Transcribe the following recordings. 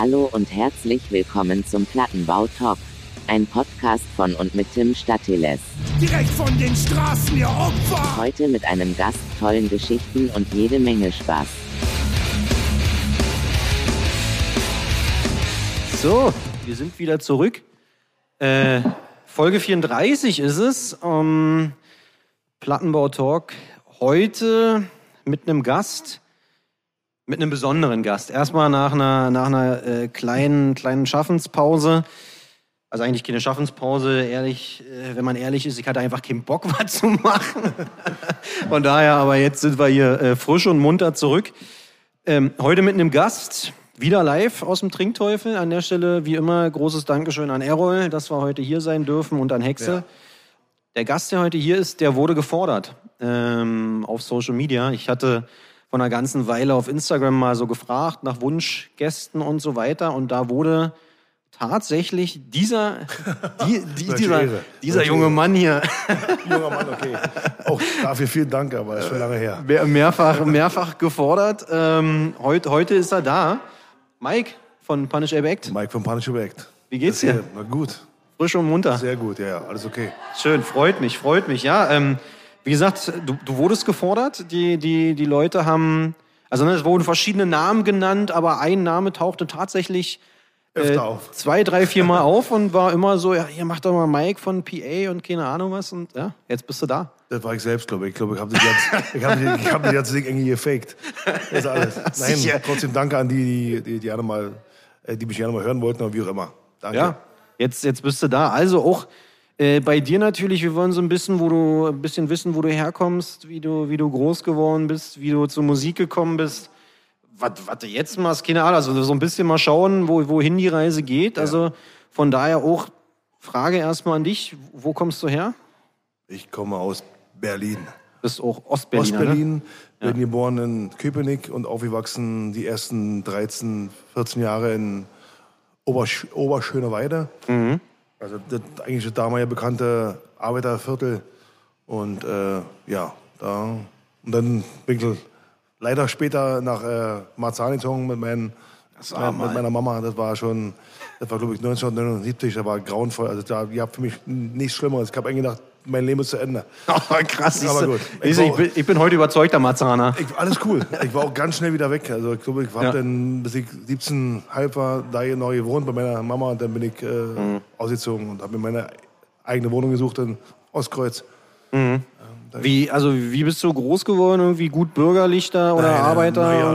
Hallo und herzlich willkommen zum Plattenbau Talk. Ein Podcast von und mit Tim Statiles. Direkt von den Straßen, ihr Opfer! Heute mit einem Gast, tollen Geschichten und jede Menge Spaß. So, wir sind wieder zurück. Äh, Folge 34 ist es. Ähm, Plattenbau Talk. Heute mit einem Gast, mit einem besonderen Gast. Erstmal nach einer, nach einer äh, kleinen, kleinen Schaffenspause. Also eigentlich keine Schaffenspause, ehrlich, äh, wenn man ehrlich ist, ich hatte einfach keinen Bock, was zu machen. Von daher, aber jetzt sind wir hier äh, frisch und munter zurück. Ähm, heute mit einem Gast, wieder live aus dem Trinkteufel. An der Stelle, wie immer, großes Dankeschön an Errol, dass wir heute hier sein dürfen und an Hexe. Ja. Der Gast, der heute hier ist, der wurde gefordert ähm, auf Social Media. Ich hatte vor einer ganzen Weile auf Instagram mal so gefragt nach Wunschgästen und so weiter. Und da wurde tatsächlich dieser, die, die, dieser, dieser junge. Mann hier Junger Mann, okay. Auch dafür vielen Dank, aber ist schon lange her. mehr, mehrfach, mehrfach gefordert. Ähm, heute, heute ist er da. Mike von Punish Ape Act. Mike von Punish Act. Wie geht's dir? Na gut, Frisch und munter. sehr gut, ja, ja, alles okay. Schön, freut mich, freut mich. Ja, ähm, wie gesagt, du, du wurdest gefordert. Die, die, die Leute haben, also ne, es wurden verschiedene Namen genannt, aber ein Name tauchte tatsächlich äh, Öfter auf. zwei, drei, vier Mal auf und war immer so, ja, hier macht doch mal Mike von PA und keine Ahnung was. Und ja, jetzt bist du da. Das war ich selbst, glaube ich. Ich glaube, ich habe das, hab, das ganze Ding irgendwie gefaked. Das ist alles. Nein, Sicher. trotzdem danke an die, die, die, die, gerne mal, äh, die mich gerne mal hören wollten, oder wie auch immer. Danke. Ja, jetzt, jetzt bist du da. Also auch äh, bei dir natürlich, wir wollen so ein bisschen, wo du ein bisschen wissen, wo du herkommst, wie du, wie du groß geworden bist, wie du zur Musik gekommen bist. Was, was du jetzt machst, keine Ahnung. Also so ein bisschen mal schauen, wo, wohin die Reise geht. Also von daher auch Frage erstmal an dich. Wo kommst du her? Ich komme aus Berlin. Bist auch Ne? Ostberlin, bin geboren in Köpenick und aufgewachsen die ersten 13, 14 Jahre in Obersch Oberschöneweide. Mhm. Also das eigentlich das damalige bekannte Arbeiterviertel. Und äh, ja, da und dann bin ich leider später nach äh, Marzahn gezogen mit, meinen, war mit, meiner Mama. Das war schon, das war glaube ich 1979, das war grauenvoll. Also da, habt für mich nichts Schlimmeres. Ich habe eigentlich gedacht, mein Leben ist zu Ende. Oh, krass. Aber gut. Siehste, Ich, bin, ich bin heute überzeugter Marzahner. Ich, alles cool. Ich war auch ganz schnell wieder weg. Also ich glaube, ich habe Ja. dann, bis ich 17 halb war, da hier neu gewohnt bei meiner Mama und dann bin ich äh, Mhm. ausgezogen und habe mir meine eigene Wohnung gesucht in Ostkreuz. Wie, also, wie bist du groß geworden? Irgendwie gut bürgerlich da oder Nein, Arbeiter? nein, ja,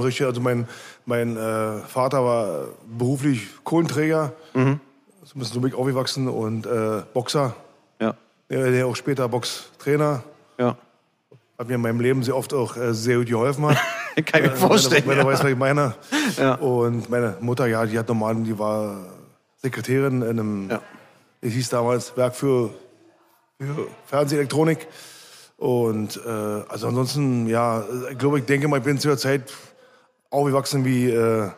Richtung. Also mein, mein äh, Vater war beruflich Kohlenträger. Mhm. So ein bisschen so bin ich aufgewachsen und äh, Boxer. Der, auch später Boxtrainer. ja. Hat mir in meinem Leben sehr oft auch äh, sehr gut geholfen hat. Kann ich mir vorstellen. Wenn du ja. weißt, was ich meine. Ja. Und meine Mutter, ja, die hat normal, die war Sekretärin in einem, Ja. es hieß damals Werk für, für Fernsehelektronik. Und äh, also ansonsten, ja, ich glaube, ich denke mal, ich bin zu der Zeit aufgewachsen wie äh,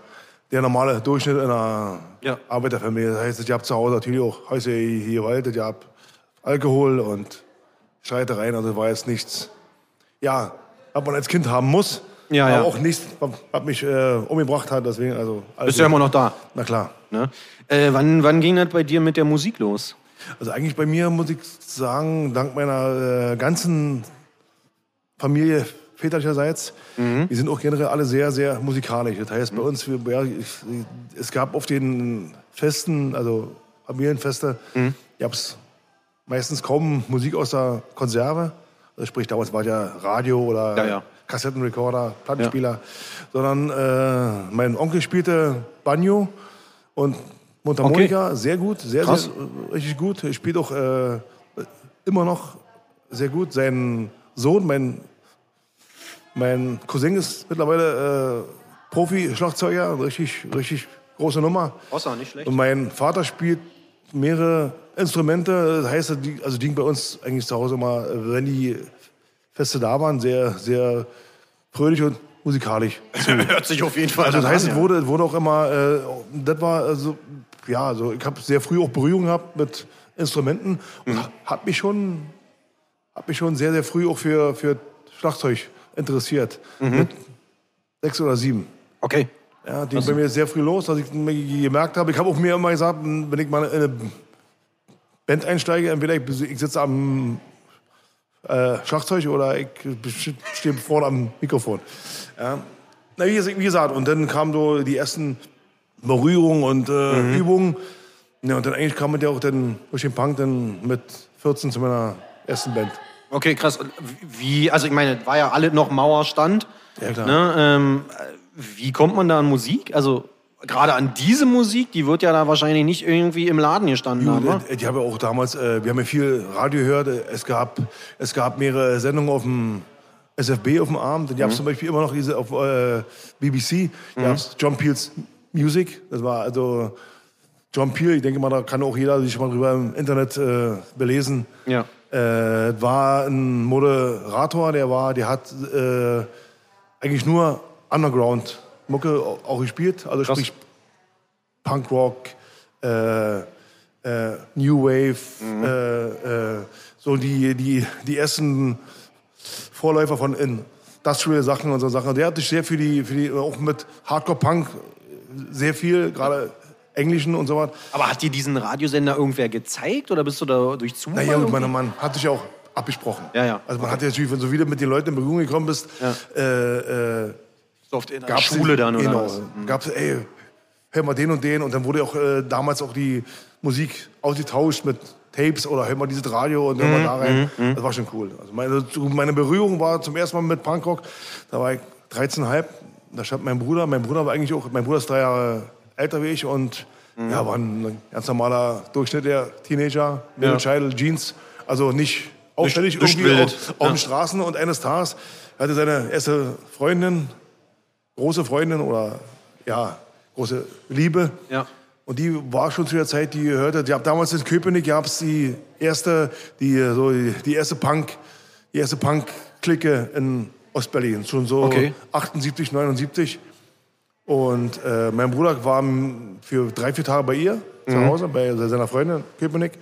der normale Durchschnitt in einer Ja. Arbeiterfamilie. Das heißt, ich habe zu Hause natürlich auch häusliche Gewalt, ich habe Alkohol und Streitereien, also war jetzt nichts, ja, was man als Kind haben muss. Ja, aber ja. auch nichts, was mich äh, umgebracht hat, deswegen, also. Bist du ja immer noch da. Na klar. Ne? Äh, wann, wann ging das bei dir mit der Musik los? Also eigentlich bei mir muss ich sagen, dank meiner äh, ganzen Familie väterlicherseits, wir sind auch generell alle sehr, sehr musikalisch. Das heißt, bei uns, wir, ja, ich, es gab auf den Festen, also Familienfeste, gab es meistens kaum Musik aus der Konserve. Also sprich, damals war ja Radio oder Ja, ja. Kassettenrekorder, Plattenspieler, sondern äh, mein Onkel spielte Banjo und Mundharmonika, sehr gut, sehr, Krass. sehr richtig gut. Er spielt auch äh, immer noch sehr gut. Sein Sohn, mein, mein Cousin ist mittlerweile äh, Profi-Schlagzeuger, richtig, richtig große Nummer. Außer nicht schlecht. Und mein Vater spielt mehrere Instrumente. Das heißt, die, also die ging bei uns eigentlich zu Hause immer, äh, wenn die Feste da waren, sehr, sehr fröhlich und musikalisch. Hört sich auf jeden Fall Also das heißt, an, es wurde, es wurde auch immer, äh, das war also, ja, also ich habe sehr früh auch Berührung gehabt mit Instrumenten und hat mich schon, hat mich schon sehr, sehr früh auch für, für Schlagzeug interessiert. Mit sechs oder sieben. Okay. Ja, ging bei mir sehr früh los, dass ich gemerkt habe. Ich habe auch mir immer gesagt, wenn ich mal in eine Band einsteige, entweder ich, ich sitze am äh, Schlagzeug oder ich stehe vorne am Mikrofon. Ja. Na, wie, gesagt, und dann kamen so die ersten Berührungen und äh, Übungen. Ja, und dann eigentlich kam man ja auch dann durch den Punk dann mit 14 zu meiner ersten Band. Okay, krass. Und wie, also ich meine, war ja alle noch Mauerstand. Ja, klar. Ne, ähm, wie kommt man da an Musik? Also gerade an diese Musik, die wird ja da wahrscheinlich nicht irgendwie im Laden gestanden haben. Äh, die haben ja auch damals, äh, wir haben ja viel Radio gehört. Äh, Es gab, es gab mehrere Sendungen auf dem SFB auf dem Abend. Die gab es zum Beispiel immer noch diese auf äh, BBC. Da gab es John Peels Music. Das war also John Peel. Ich denke mal, da kann auch jeder sich mal drüber im Internet äh, belesen. Ja. Äh, war ein Moderator, der war, der hat äh, eigentlich nur Underground-Mucke auch gespielt. Also Krass. sprich Punkrock, äh, äh, New Wave, Mhm. äh, äh, so die, die, die ersten Vorläufer von Industrial Sachen und so Sachen. Der hat sich sehr für die, für die auch mit Hardcore Punk sehr viel, gerade Englischen und so was. Aber hat dir diesen Radiosender irgendwer gezeigt oder bist du da durch Zufall? Naja, gut, mein Mann hat sich auch abgesprochen. Ja, ja. Also man hat ja natürlich, wenn du wieder mit den Leuten in Berührung gekommen bist, Ja. äh, äh, So oft in der gab's Schule dann oder genau, was? Mhm. gab's, ey, hör mal den und den und dann wurde auch äh, damals auch die Musik ausgetauscht mit Tapes oder hör mal dieses Radio und hör Mhm, mal da rein. Das war schon cool. Also meine, meine Berührung war zum ersten Mal mit Punkrock, da war ich 13,5, da stand mein Bruder, mein Bruder war eigentlich auch, mein Bruder ist drei Jahre älter wie ich und Mhm. ja, war ein ganz normaler Durchschnitt der Teenager, Middle Child, Jeans, also nicht auffällig irgendwie auf, auf den Straßen und eines Tages hatte seine erste Freundin, große Freundin oder ja, große Liebe. Ja. Und die war schon zu der Zeit, die gehörte, die, damals in Köpenick gab es die erste, die, so, die, die erste Punk, die erste Punk-Clique in Ostberlin, schon so Okay. 78, 79. Und äh, mein Bruder war für drei, vier Tage bei ihr zu Hause, bei seiner Freundin in Köpenick.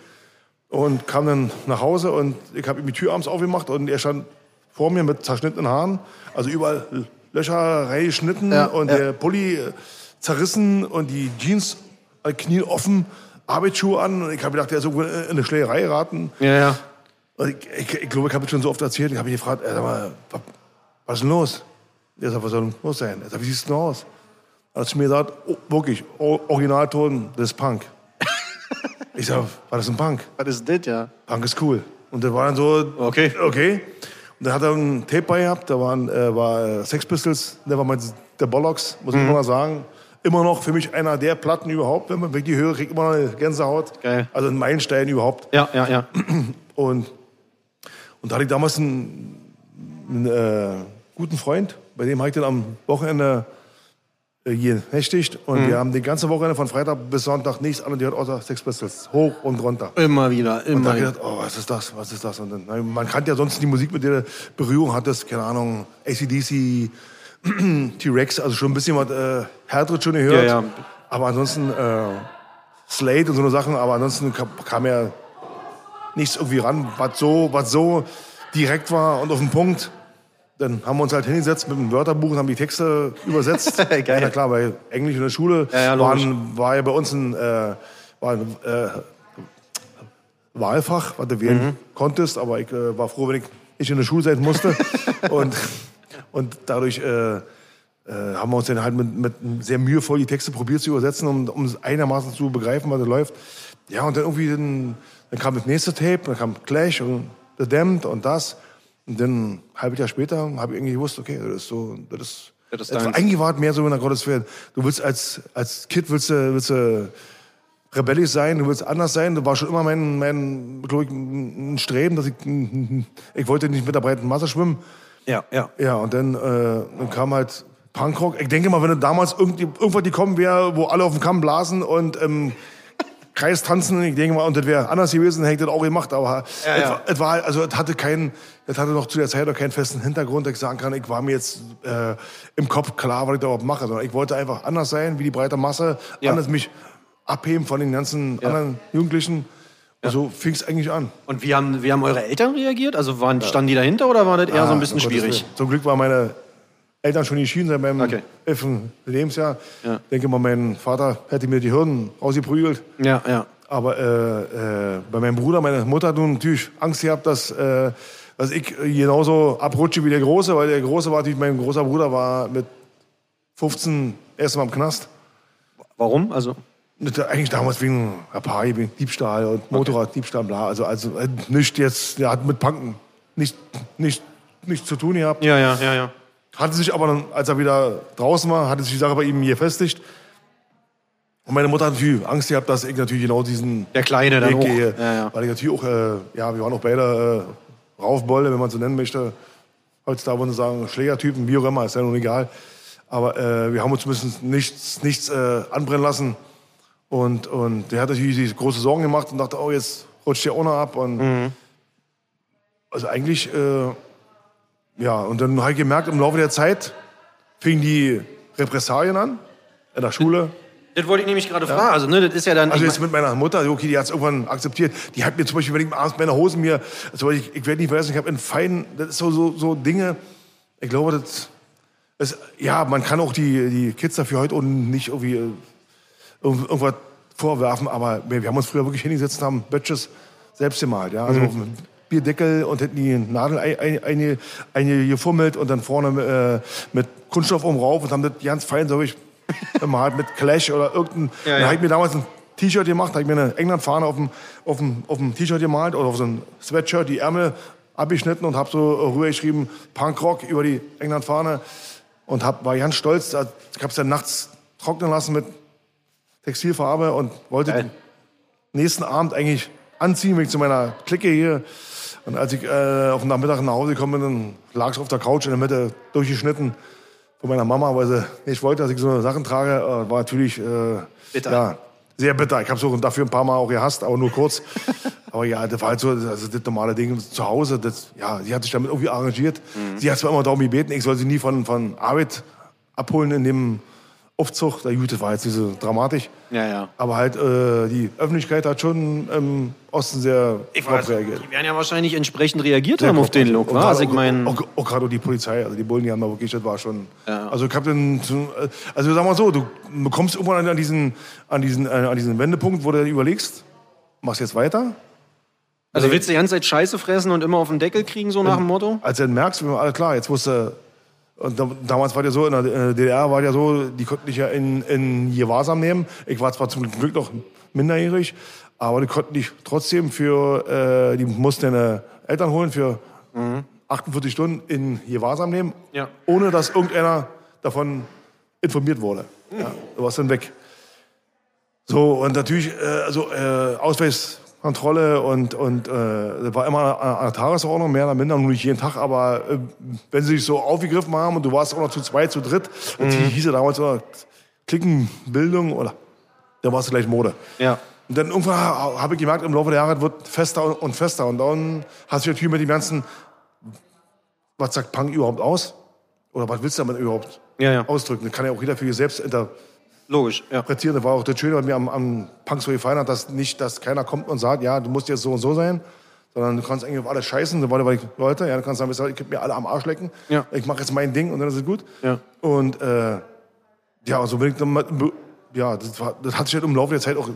Und kam dann nach Hause und ich habe ihm die Tür abends aufgemacht und er stand vor mir mit zerschnittenen Haaren. Also überall Löcher reingeschnitten Ja, und ja. der Pulli äh, zerrissen und die Jeans äh, Knie offen, Arbeitsschuhe an. Und ich habe gedacht, er ist irgendwo in eine Schlägerei geraten. Ja, ja. Und ich, ich, ich glaube, ich habe es schon so oft erzählt. Ich habe ihn gefragt, äh, sag mal, was, was ist denn los? Er sagt, was soll denn los sein? Er sagt, wie siehst du denn aus? Er hat zu mir gesagt, oh, wirklich, Originalton, das ist Punk. ich sag, war das ein Punk? Was ist das, ja? Punk ist cool. Und das war dann so, Okay. okay. Und dann hat er ein Tape bei gehabt, da waren, äh, war äh, Sex Pistols, der war mal der Bollocks, muss ich immer mal sagen. Immer noch für mich einer der Platten überhaupt. Wenn man wirklich höre, kriegt immer noch eine Gänsehaut. Geil. Also ein Meilenstein überhaupt. Ja, ja, ja. Und, und da hatte ich damals einen, einen äh, guten Freund, bei dem habe ich dann am Wochenende hier nächtigt. Und Mhm. wir haben die ganze Wochenende von Freitag bis Sonntag nichts anderes gehört außer Sex Pistols. Hoch und runter. Immer wieder, Und immer gedacht, oh, was ist das, was ist das? Und dann, man kannte ja sonst die Musik, mit der du Berührung hattest, keine Ahnung, ACDC, T-Rex, also schon ein bisschen was äh, härteres schon gehört. Ja, ja. Aber ansonsten äh, Slate und so eine Sachen, aber ansonsten kam, kam ja nichts irgendwie ran, was so, was so direkt war und auf den Punkt. Dann haben wir uns halt hingesetzt mit einem Wörterbuch und haben die Texte übersetzt. Geil. Ja, na klar, weil Englisch in der Schule Ja, ja, waren, war ja bei uns ein, äh, war ein äh, Wahlfach, was du wählen Mhm. konntest, aber ich äh, war froh, wenn ich nicht in der Schule sein musste. und, und dadurch äh, äh, haben wir uns dann halt mit, mit sehr mühevoll die Texte probiert zu übersetzen, um, um es einigermaßen zu begreifen, was da läuft. Ja, und dann irgendwie, dann, dann kam das nächste Tape, dann kam Clash und The Damned und das. Und dann ein halbes Jahr später habe ich irgendwie gewusst, okay, das ist so, das ist, Das ist das war deins. eigentlich war es mehr so in der Gottesferne. Du willst als, als Kind willst du, willst du rebellisch sein, du willst anders sein. Das war schon immer mein, mein glaub ich, ein Streben, dass ich, ich wollte nicht mit der breiten Masse schwimmen. Ja, ja. Ja, und dann, äh, dann kam halt Punkrock. Ich denke mal, wenn du damals irgendwie, irgendwas gekommen wäre, wo alle auf dem Kamm blasen und im Kreis tanzen, ich denke mal, und das wäre anders gewesen, hätte ich das auch gemacht. Aber Ja, es, ja. es war, also es hatte keinen, es hatte noch zu der Zeit noch keinen festen Hintergrund, dass ich sagen kann, ich war mir jetzt äh, im Kopf klar, was ich da überhaupt mache, sondern ich wollte einfach anders sein, wie die breite Masse, Ja. anders mich abheben von den ganzen anderen Jugendlichen. Und so fing es eigentlich an. Und wie haben, wie haben eure Eltern reagiert? Also waren, standen die dahinter oder war das eher so ein bisschen um Gottes schwierig? Zum Glück war meine Eltern schon geschieden seit meinem Okay. elften Lebensjahr. Ja. Ich denke mal, mein Vater hätte mir die Hirn rausgeprügelt. Ja, ja. Aber äh, äh, bei meinem Bruder, meine Mutter hat nun natürlich Angst gehabt, dass, äh, dass ich genauso abrutsche wie der Große, weil der Große war natürlich, mein großer Bruder war mit 15 erst mal im Knast. Warum? Also, eigentlich damals wegen Rapari, wegen Diebstahl und Motorraddiebstahl, bla. Also, also äh, nicht jetzt, der hat mit Banken nicht, nicht, nichts zu tun gehabt. ja, ja, ja, ja. Hatte sich aber dann, als er wieder draußen war, hatte sich die Sache bei ihm gefestigt. Und meine Mutter hat natürlich Angst gehabt, dass ich natürlich genau diesen Der Kleine dann Weg gehe. Ja, ja. Weil ich natürlich auch, äh, ja, wir waren auch beide äh, Raufbolle, wenn man so nennen möchte. Heutzutage würden sie sagen, Schlägertypen, wie auch immer, ist ja nun egal. Aber äh, wir haben uns zumindest nichts, nichts äh, anbrennen lassen. Und, und der hat natürlich sich große Sorgen gemacht und dachte, oh, jetzt rutscht der auch noch ab. Und Mhm. Also eigentlich, äh, ja, und dann habe ich gemerkt, im Laufe der Zeit fingen die Repressalien an in der Schule. Das wollte ich nämlich gerade fragen. Also, ne, das ist ja dann. Also jetzt mit meiner Mutter, okay, die hat es irgendwann akzeptiert. Die hat mir zum Beispiel, wenn ich abends meine Hosen mir, also ich, ich werde nicht vergessen, ich habe in feinen, das ist so, so, so Dinge, ich glaube, das, das, ja, man kann auch die, die Kids dafür heute und nicht irgendwie äh, irgend- irgendwas vorwerfen, aber wir, wir haben uns früher wirklich hingesetzt und haben Bötches selbst gemalt, ja, also auf dem Bierdeckel und hätten die Nadel ein- ein- eine, eine gefummelt und dann vorne äh, mit Kunststoff oben rauf und haben das ganz fein, so ich gemalt mit Clash oder irgendein, Ja, dann ja. habe ich mir damals ein T-Shirt gemacht, habe ich mir eine England-Fahne auf dem, auf dem, auf dem T-Shirt gemalt oder auf so ein Sweatshirt, die Ärmel abgeschnitten und habe so rübergeschrieben, Punkrock über die England-Fahne und hab, war ganz stolz. Ich habe es dann nachts trocknen lassen mit Textilfarbe und wollte Geil. den nächsten Abend eigentlich anziehen, wenn ich zu meiner Clique hier. Und als ich äh, auf den Nachmittag nach Hause gekommen bin, dann lag es auf der Couch in der Mitte durchgeschnitten von meiner Mama, weil sie nicht wollte, dass ich so Sachen trage. Äh, war natürlich äh, Bitter. Ja, sehr bitter. Ich habe es dafür ein paar Mal auch gehasst, aber nur kurz. aber ja, das war halt so also das normale Ding zu Hause. Das, ja, sie hat sich damit irgendwie arrangiert. Mhm. Sie hat zwar immer darum gebeten, ich soll sie nie von, von Arbeit abholen in dem Aufzug. Na gut, das war jetzt nicht so dramatisch. Ja, ja. Aber halt, äh, die Öffentlichkeit hat schon im Osten sehr Ich weiß, reagiert. die werden ja wahrscheinlich entsprechend reagiert haben auf den Look, Und wa? gerade Also ich auch- meine, Auch, auch gerade die Polizei, also die Bullen, die haben da wirklich, das war schon. Ja. Also ich hab dann, so- also sag mal so, du bekommst irgendwann an diesen, an diesen, äh, an diesen Wendepunkt, wo du dir überlegst, machst jetzt weiter? also willst du die ganze Zeit Scheiße fressen und immer auf den Deckel kriegen, so nach dem Motto? Als du dann merkst, alles klar, jetzt musst du, und da, damals war ja so, in der DDR war ja so, die konnten dich ja in, in Gewahrsam nehmen. Ich war zwar zum Glück noch minderjährig, aber die konnten dich trotzdem für, äh, die mussten deine Eltern holen für 48 Stunden in Gewahrsam nehmen, Ja. ohne dass irgendeiner davon informiert wurde. Ja, du warst dann weg. So, und natürlich, äh, also äh, Ausweiskontrolle und, und äh, war immer an der Tagesordnung, mehr oder minder, nur nicht jeden Tag, aber äh, wenn sie sich so aufgegriffen haben und du warst auch noch zu zweit, zu dritt, und die hieß ja damals so Klickenbildung oder da warst du gleich Mode. Ja. Und dann irgendwann ha- habe ich gemerkt, im Laufe der Jahre wird fester und fester. Und dann hast du natürlich mit dem ganzen, was sagt Punk überhaupt aus? Oder was willst du damit überhaupt Ja, ja. ausdrücken? Das kann ja auch jeder für sich selbst interpretieren. Logisch, ja. Das war auch das Schöne, was mir am, am Punk so gefallen hat, dass nicht, dass keiner kommt und sagt, ja, du musst jetzt so und so sein, sondern du kannst eigentlich auf alles scheißen. So, weil ich, Leute, ja, du kannst sagen, ich könnte mir alle am Arsch lecken. Ja. Ich mache jetzt mein Ding und dann ist es gut. Ja. Und äh, ja, so bin ich dann, ja, das, war, das hat sich halt im Laufe der Zeit auch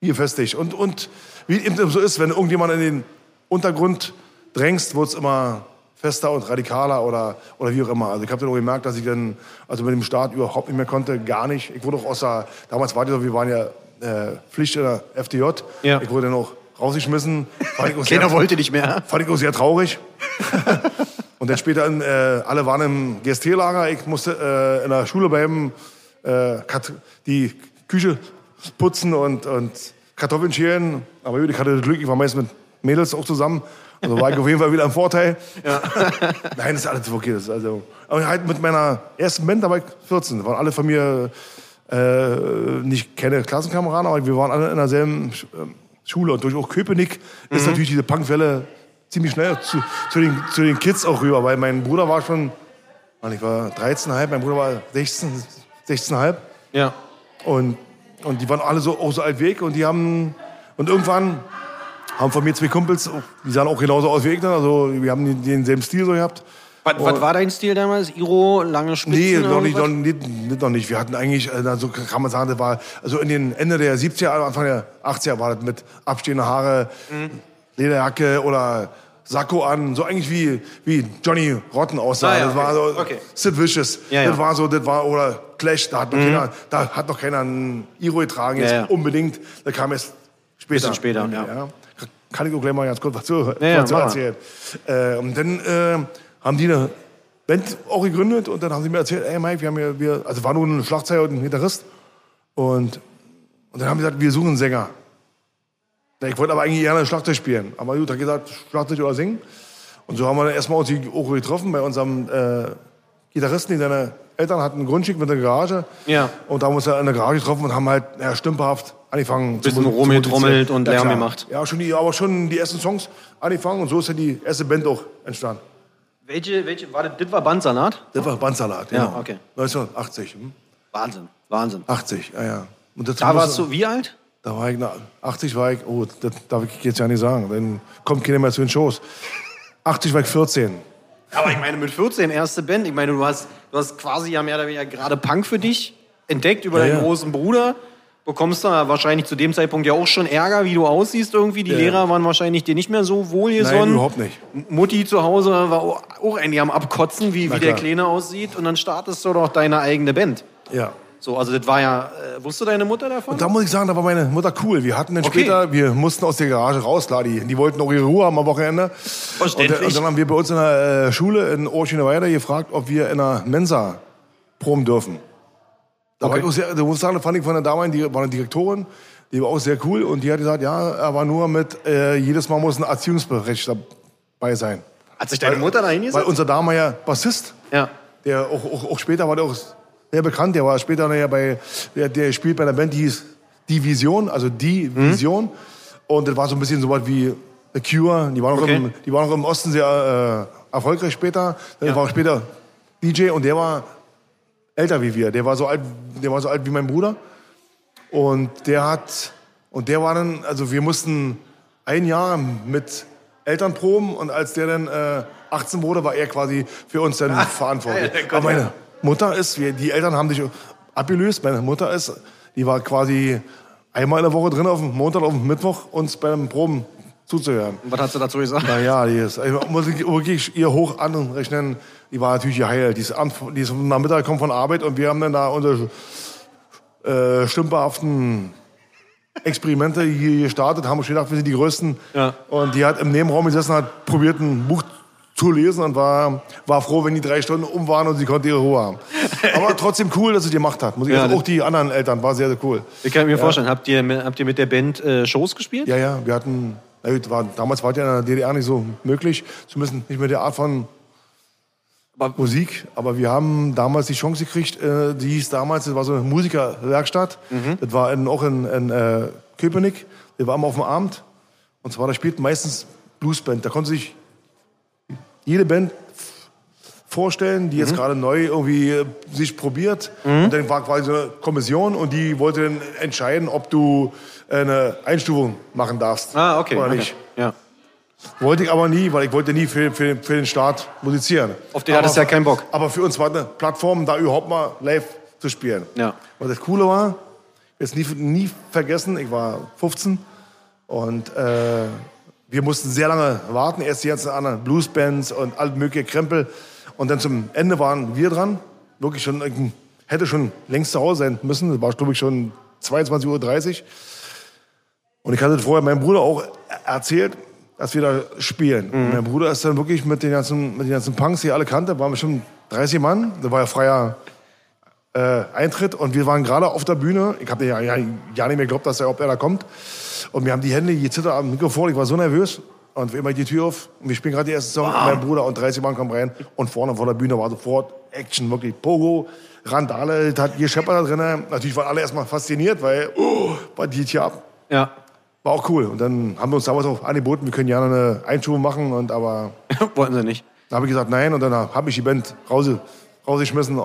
gefestigt. Und, und wie eben so ist, wenn irgendjemand in den Untergrund drängst, wird es immer fester und radikaler oder, oder wie auch immer. Also ich habe dann auch gemerkt, dass ich dann also mit dem Staat überhaupt nicht mehr konnte, gar nicht. Ich wurde auch außer, damals war die so, wir waren ja äh, Pflicht in der FDJ. Ja. Ich wurde dann auch rausgeschmissen. Keiner sehr- wollte dich mehr. Fand ich auch sehr traurig. und dann später, in, äh, alle waren im GST-Lager. Ich musste äh, in der Schule bleiben, äh, die Küche putzen und, und Kartoffeln schälen. Aber ich hatte Glück, ich war meist mit Mädels auch zusammen. Also war ich auf jeden Fall wieder im Vorteil. Nein, das ist alles okay. Das ist also, aber halt mit meiner ersten Band, da war ich 14. Da waren alle von mir äh, nicht keine Klassenkameraden, aber wir waren alle in derselben ähm, Schule. Und durch auch Köpenick ist natürlich diese Punkwelle ziemlich schnell zu, zu, den, zu den Kids auch rüber, weil mein Bruder war schon, Mann, ich war 13,5, mein Bruder war 16, 16,5. Ja. Und, und die waren alle so, auch so alt weg und die haben, und irgendwann haben von mir zwei Kumpels, die sahen auch genauso aus wie ich dann, also wir haben den- denselben Stil so gehabt, Was, was war dein Stil damals? Iro, lange Spitzen? Nee, noch nicht, noch, nicht, noch nicht. Wir hatten eigentlich, äh, so kann man sagen, das war, also in den Ende der 70er, Anfang der 80er war das mit abstehende Haare, Lederjacke oder Sakko an, so eigentlich wie, wie Johnny Rotten aussah. Ah, ja, das war so, okay. Okay. Sid Vicious. Ja, ja. Das war so, das war, oder Clash, da hat noch keiner, da hat noch keiner einen Iro getragen, jetzt unbedingt. Da kam erst später. Bisschen später, ja. Kann ich auch gleich mal ganz kurz was zu, Ja, ja, was zu mach mal. erzählen. Äh, und dann äh, haben die eine Band auch gegründet und dann haben sie mir erzählt, ey Mike, wir haben hier, wir, also war nur ein Schlagzeuger und ein Gitarrist und, und dann haben sie gesagt, wir suchen einen Sänger. Ich wollte aber eigentlich gerne Schlagzeug spielen. Aber gut, hat gesagt, Schlagzeug oder singen. Und so haben wir dann erstmal uns die auch getroffen bei unserem äh, Gitarristen, die seine Eltern hatten ein Grundstück mit einer Garage. Ja. Und da haben wir uns ja in der Garage getroffen und haben halt ja, stümperhaft angefangen Bisschen mu- rumgetrommelt und Lärm gemacht. Ja, schon die, aber schon die ersten Songs angefangen und so ist ja die erste Band auch entstanden. Welche, welche, war das, das war Bandsalat? Das war Bandsalat, Ja, genau. okay. 1980. Hm? Wahnsinn, Wahnsinn. 80, ja, ja. Da warst du wie alt? Da war ich, na, 80 war ich, oh, das darf ich jetzt ja nicht sagen, dann kommt keiner mehr zu den Shows. 80 war ich 14. Aber ich meine, mit 14 erste Band. Ich meine, du hast, du hast quasi ja mehr oder weniger gerade Punk für dich entdeckt über Ja, deinen ja. großen Bruder. Bekommst da wahrscheinlich zu dem Zeitpunkt ja auch schon Ärger, wie du aussiehst irgendwie. Die Ja. Lehrer waren wahrscheinlich dir nicht mehr so wohlgesonnen. Nein, überhaupt nicht. Mutti zu Hause war auch- eigentlich am Abkotzen, wie, wie der. Kleine aussieht. Und dann startest du doch deine eigene Band. Ja. So, also das war ja, äh, wusste deine Mutter davon? Und da muss ich sagen, da war meine Mutter cool. Wir hatten dann Okay. später, wir mussten aus der Garage raus, klar, die, die wollten auch ihre Ruhe haben am Wochenende. Und, Verständlich. dann- und dann haben wir bei uns in der äh, Schule in Orschine gefragt, ob wir in einer Mensa proben dürfen. Da war Okay. ich auch sehr, da muss ich sagen, da fand ich von der damaligen die, war eine Direktorin, die war auch sehr cool und die hat gesagt, ja, aber nur mit, äh, jedes Mal muss ein Erziehungsbericht dabei sein. Hat sich deine Mutter da Weil hingesetzt? unser damaliger Bassist, Ja. der auch, auch, auch später war der auch sehr bekannt, der war später nachher bei, der, der spielt bei einer Band, die hieß Die Vision, also Die Mhm. Vision. Und das war so ein bisschen so was wie The Cure. Die waren auch, Okay. im, die waren auch im Osten sehr äh, erfolgreich später. Der Ja. war auch später DJ und der war älter wie wir. Der war so alt, der war so alt wie mein Bruder. Und der hat, und der war dann, also wir mussten ein Jahr mit Eltern proben und als der dann äh, 18 wurde, war er quasi für uns dann verantwortlich. ja, Gott, Aber meine ja. Mutter ist, wir, die Eltern haben sich abgelöst. Meine Mutter ist, die war quasi einmal in der Woche drin, auf dem Montag, auf dem Mittwoch, uns beim Proben zuzuhören. Und was hast du dazu gesagt? Naja, die ist, also muss ich wirklich ihr hoch anrechnen. Die war natürlich geheilt. Die ist, am, die ist am Nachmittag gekommen von Arbeit und wir haben dann da unsere äh, stümperhaften Experimente hier gestartet, haben schon gedacht, wir sind die Größten. Ja. Und die hat im Nebenraum gesessen, hat probiert, ein Buch zu lesen und war, war froh, wenn die drei Stunden um waren und sie konnte ihre Ruhe haben. Aber trotzdem cool, dass sie die gemacht hat. Muss ich Ja, also auch die anderen Eltern, war sehr, sehr cool. Ich kann mir vorstellen, habt ihr, habt ihr mit der Band äh, Shows gespielt? Ja, ja, wir hatten, na gut, war, damals war ja in der DDR nicht so möglich, zumindest nicht mit der Art von Musik, aber wir haben damals die Chance gekriegt, äh, die hieß damals, das war so eine Musikerwerkstatt, das war in, auch in, in äh, Köpenick, wir waren auf dem Abend. Und zwar da spielten meistens Bluesband, da konnte sich jede Band vorstellen, die jetzt gerade neu irgendwie äh, sich probiert und dann war quasi so eine Kommission und die wollte dann entscheiden, ob du äh, eine Einstufung machen darfst Ah, okay. oder okay. nicht. Ja. Wollte ich aber nie, weil ich wollte nie für, für, für den Staat musizieren. Auf den hattest du ja keinen Bock. Aber für uns war eine Plattform, da überhaupt mal live zu spielen. Ja. Und das Coole war, jetzt nie, nie vergessen, ich war 15 und äh, wir mussten sehr lange warten. Erst die ganzen anderen Bluesbands und all mögliche Krempel. Und dann zum Ende waren wir dran. Wirklich schon, ich hätte schon längst zu Hause sein müssen. Das war, glaube ich, schon 22.30 Uhr. Und ich hatte vorher meinem Bruder auch erzählt, dass wir da spielen. Und mein Bruder ist dann wirklich mit den ganzen, mit den ganzen Punks, die alle kannte, waren bestimmt 30 Mann. Da war ja freier äh, Eintritt und wir waren gerade auf der Bühne. Ich habe ja, ja, ja nicht mehr geglaubt, dass er, ob er da kommt. Und wir haben die Hände gezittert am Mikrofon. Ich war so nervös. Und wir immer die Tür auf. Und wir spielen gerade die erste Song. Und mein Bruder und 30 Mann kommen rein. Und vorne vor der Bühne war sofort Action, wirklich Pogo, Randale. Hat gescheppert da drinnen. Natürlich waren alle erstmal fasziniert, weil, oh, was geht hier ab? Ja. War auch cool. Und dann haben wir uns damals auch angeboten, wir können gerne eine Einschubung machen. Und aber Wollten sie nicht. da habe ich gesagt, nein. Und dann habe ich die Band raus, rausgeschmissen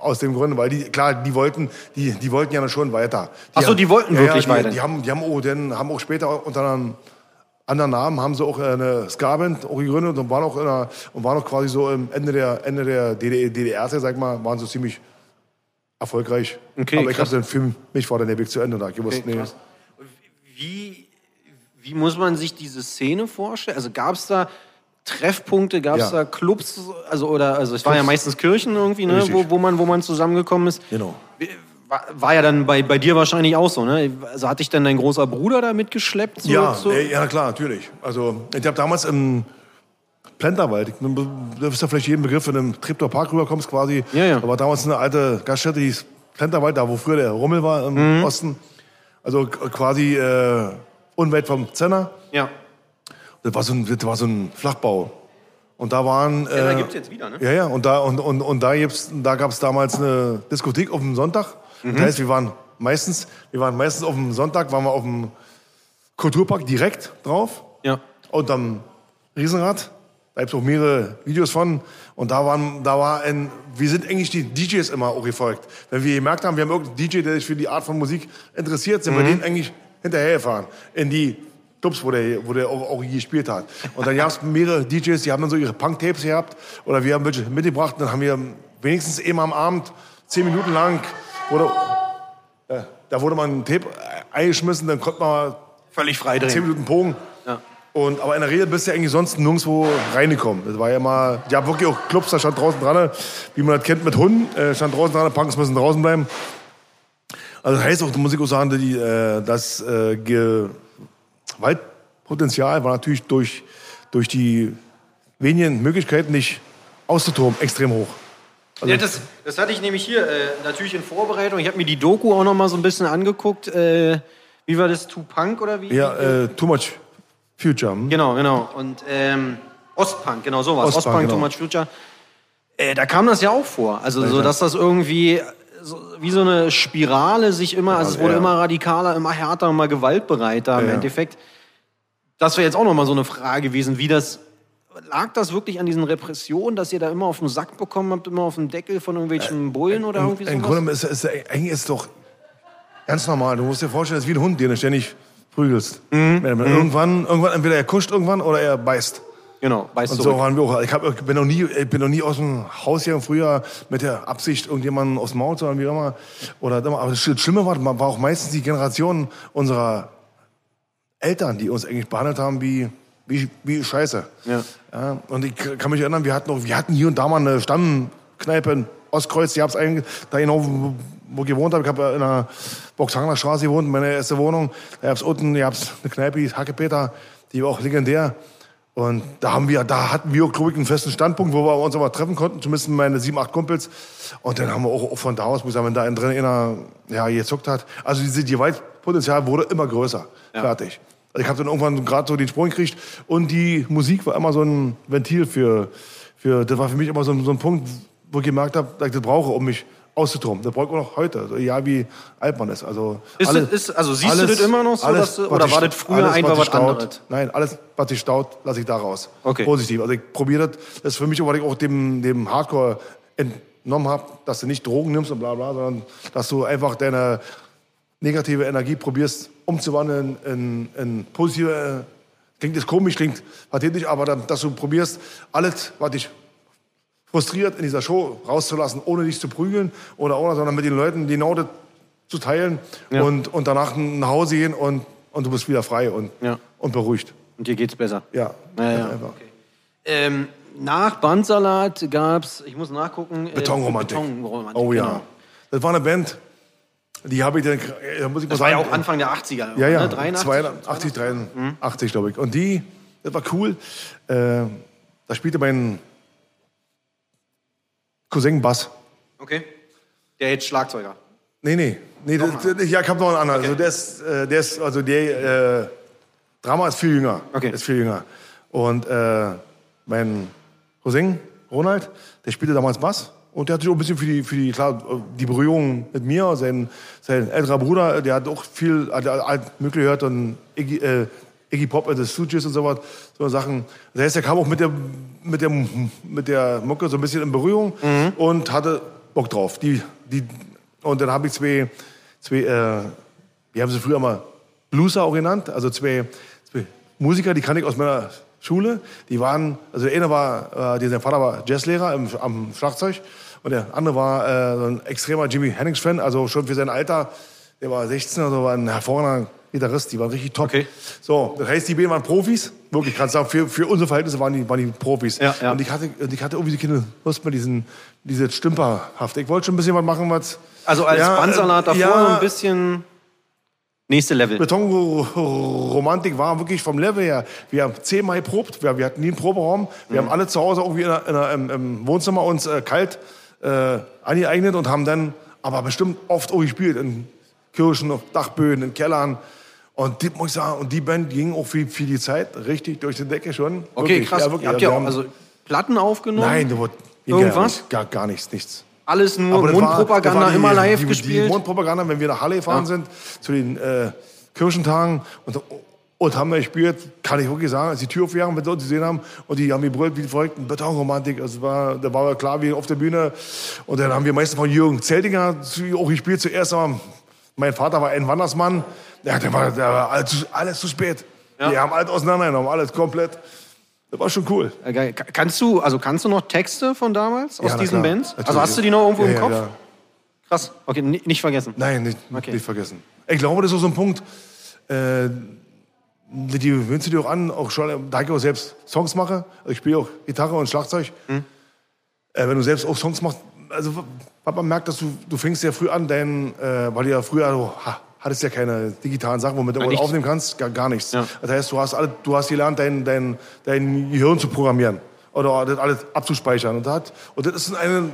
aus dem Grund, weil die, klar, die wollten, die, die wollten ja schon weiter. Ach so, die wollten wirklich die, weiter. Die haben, die haben, auch, dann, haben auch später unter anderem anderen Namen haben sie auch eine Ska-Band auch gegründet und waren auch, einer, und waren auch quasi so im Ende der, Ende der DDR, DDR, sag mal, waren so ziemlich erfolgreich. Okay, Aber ich krass. habe den Film, mich war dann der Weg zu Ende. Da gewusst, Okay, nee. Wie, wie muss man sich diese Szene vorstellen? Also gab es da Treffpunkte, gab es Ja. da Clubs, also oder also es waren ja meistens Kirchen irgendwie, ne, wo, wo man wo man zusammengekommen ist. Genau. War, war ja dann bei, bei dir wahrscheinlich auch so, ne? Also hat dich dann dein großer Bruder da mitgeschleppt? So, Ja, so? äh, ja, klar, natürlich. Also, ich habe damals im Plenterwald, du wirst ja vielleicht jeden Begriff, wenn du im Treptower Park rüberkommst quasi. Ja, ja. Da war damals eine alte Gaststätte, die hieß Plenterwald, da wo früher der Rummel war im Mhm. Osten. Also quasi äh, unweit vom Zenner. ja. Das war so ein, das war so ein Flachbau. Und da waren. Ja, da äh, gibt's jetzt wieder, ne? Ja, ja, und da, und, und, und da, gibt's, da gab es damals eine Diskothek auf dem Sonntag. Mhm. Das heißt, wir waren meistens, wir waren meistens auf dem Sonntag, waren wir auf dem Kulturpark direkt drauf. Ja. Und am Riesenrad, da gibt es auch mehrere Videos von. Und da waren, da war ein, wir sind eigentlich die DJs immer auch gefolgt. Wenn wir gemerkt haben, wir haben irgendeinen DJ, der sich für die Art von Musik interessiert, sind wir denen eigentlich hinterhergefahren. In die Clubs, wo der, wo der auch, auch gespielt hat. Und dann gab es mehrere DJs, die haben dann so ihre Punk-Tapes gehabt. Oder wir haben welche mitgebracht. Dann haben wir wenigstens eben am Abend, zehn Minuten lang, wurde, äh, da wurde man ein Tape eingeschmissen, dann konnte man Völlig frei zehn drehen. Minuten Pogen. Ja. Und, aber in der Regel bist du ja eigentlich sonst nirgendwo reingekommen. Das war ja mal, ja wirklich auch Clubs, da stand draußen dran, wie man das kennt mit Hunden, äh, stand draußen dran, Punks müssen draußen bleiben. Also das heißt auch, die Musik auch sagen, die, äh, das äh, Gewaltpotenzial war natürlich durch, durch die wenigen Möglichkeiten nicht auszutoben extrem hoch. Ja, das, das hatte ich nämlich hier äh, natürlich in Vorbereitung. Ich habe mir die Doku auch noch mal so ein bisschen angeguckt. Äh, wie war das? Tupunk oder wie? Ja, äh, too much future. Hm? Genau, genau. Und ähm, Ostpunk, genau sowas. Ostpunk, Ostpunk, genau. Too Much Future. Äh, da kam das ja auch vor. Also so, dass das irgendwie so, wie so eine Spirale sich immer, also es wurde ja. immer radikaler, immer härter, immer gewaltbereiter im. Endeffekt. Das wäre jetzt auch noch mal so eine Frage gewesen, wie das lag das wirklich an diesen Repressionen, dass ihr da immer auf den Sack bekommen habt, immer auf den Deckel von irgendwelchen Bullen oder irgendwie Im sowas? Grunde ist, eigentlich ist es doch ganz normal. Du musst dir vorstellen, das ist wie ein Hund, den du ständig prügelst. Mhm. Irgendwann, irgendwann, entweder er kuscht irgendwann oder er beißt. Genau, weißt Und so waren wir auch. Ich, hab, ich bin noch nie, ich bin noch nie aus dem Haus hier früher mit der Absicht, irgendjemanden aus dem Maul zu haben, wie immer. Oder immer. Aber das Schlimme war, war auch meistens die Generation unserer Eltern, die uns eigentlich behandelt haben wie, wie, wie Scheiße. Ja. Ja, und ich kann mich erinnern, wir hatten, auch, wir hatten hier und da mal eine Stammkneipe in Ostkreuz, die hab's eigentlich, da genau, wo, wo ich gewohnt habe. Ich habe in der Boxhanger Straße gewohnt, meine erste Wohnung. Da gab's unten, da gab's eine Kneipe, die Hackepeter, die war auch legendär. Und da haben wir, da hatten wir, glaube ich, einen festen Standpunkt, wo wir uns aber treffen konnten, zumindest meine sieben, acht Kumpels. Und dann haben wir auch, auch von da aus, muss ich sagen, wenn da drin einer, ja, gezuckt hat. Also diese Gewaltpotenzial wurde immer größer. Fertig. Also ich habe dann irgendwann gerade so den Sprung gekriegt und die Musik war immer so ein Ventil für, für das war für mich immer so ein, so ein Punkt, wo ich gemerkt habe, dass ich das brauche, um mich auszutoben. Das brauche ich auch noch heute, so egal wie alt man ist. Also Ist alles- das- ist- also siehst du das immer noch so, dass du- was oder war das früher einfach sich was staut, anderes? Nein, alles, was sich staut, lasse ich da raus. Okay. Positiv. Also ich probiere das. Das ist für mich, auch, was ich auch dem, dem Hardcore entnommen habe, dass du nicht Drogen nimmst und bla bla, sondern dass du einfach deine negative Energie probierst umzuwandeln in, in positive. Klingt jetzt komisch, klingt pathetisch, aber dann, dass du probierst, alles, was dich frustriert in dieser Show rauszulassen, ohne dich zu prügeln oder ohne, sondern mit den Leuten genau das zu teilen Ja. und, und danach nach Hause gehen und, und du bist wieder frei und, Ja. und beruhigt. Und dir geht's besser. Ja, Ja, ja. einfach. Ähm, nach Bandsalat gab's, ich muss nachgucken. äh, Betonromantik. Betonromantik. Oh ja. Genau. Das war eine Band, die habe ich dann, da muss ich mal Das war ja sagen, auch Anfang der 80er. Ja, ja, Ne? 83. 82, 83, glaube ich. Und die, das war cool. Äh, da spielte mein Cousin Bass. Okay. Der jetzt Schlagzeuger. Nee, nee. nee das, das, ja, ich habe noch einen anderen. Also der ist, äh, der ist, also der, äh, Drama ist viel jünger. Okay. Ist viel jünger. Und äh, mein Cousin, Ronald, der spielte damals Bass. Und der hat sich auch ein bisschen für die, für die, klar, die Berührung mit mir, sein, sein älterer Bruder, der hat auch viel, hat alt möglich gehört und Iggy, äh, Iggy Pop and the Stooges und so was, so Sachen. Das heißt, er kam auch mit der, mit der, mit der Mucke so ein bisschen in Berührung und hatte Bock drauf. Die, die, und dann habe ich zwei, zwei, äh, wie haben sie früher mal Blueser auch genannt, also zwei, zwei Musiker, die kannte ich aus meiner Schule. Die waren, also der eine war, äh, der, sein Vater war Jazzlehrer im, am Schlagzeug und der andere war äh, so ein extremer Jimi Hendrix-Fan, also schon für sein Alter. Der war 16 oder so, war ein hervorragender Gitarrist, die waren richtig top. Okay. So, das heißt, die beiden waren Profis. Wirklich, kannst sagen, für, für unsere Verhältnisse waren die, waren die Profis. Ja, ja. Und ich hatte, ich hatte irgendwie keine Lust mehr, diesen, diese Stümperhaft. Ich wollte schon ein bisschen was machen, was. Also als Ja, Bandsalat äh, davor ja. so ein bisschen nächste Level. Betonromantik war wirklich vom Level her. Wir haben zehnmal geprobt, wir, wir hatten nie einen Proberaum. Wir Mhm. haben alle zu Hause irgendwie in der, in der, im, im Wohnzimmer uns äh, kalt äh, angeeignet und haben dann aber bestimmt oft auch gespielt. In Kirchen, auf Dachböden, in Kellern. Und die, muss ich sagen, und die Band ging auch für, für die Zeit richtig durch die Decke schon. Okay, Wirklich. krass. Ja, wirklich. Habt Ja, ihr auch also Platten aufgenommen? Nein, da wurde Irgendwas? Gar, gar nichts, nichts. Alles nur Aber Mundpropaganda, immer live die, gespielt. Die Mundpropaganda, wenn wir nach Halle gefahren Ja. sind, zu den äh, Kirchentagen und, und haben da gespielt, kann ich wirklich sagen, als die Tür aufgegangen, wenn sie uns gesehen haben und die haben gebrüllt wie die Verrückten, Betonromantik, also war, da war klar wie auf der Bühne und dann haben wir meistens von Jürgen Zeltinger auch gespielt, zuerst einmal, mein Vater war ein Wandersmann, ja, der war, der war alles, alles zu spät. Die haben alles auseinandergenommen, alles komplett. Das war schon cool. Äh, Kannst du, also kannst du noch Texte von damals aus Ja, diesen klar, Bands? Also natürlich. hast du die noch irgendwo Ja, im Kopf? ja. Krass. Okay, ni- nicht vergessen. Nein, nicht, Okay. nicht vergessen. Ich glaube, das ist so ein Punkt, äh, die du dir auch an, auch schon, da ich auch selbst Songs mache. Also ich spiele auch Gitarre und Schlagzeug. Hm. Äh, wenn du selbst auch Songs machst, also man merkt, dass du, du fängst ja früh an, dein, äh, weil du ja früher also, ha, hattest ja keine digitalen Sachen, womit du nichts. aufnehmen kannst, gar, gar nichts. Ja. Das heißt, du hast, alle, du hast gelernt, dein, dein, dein Gehirn zu programmieren oder das alles abzuspeichern. Und das, hat- und das ist eine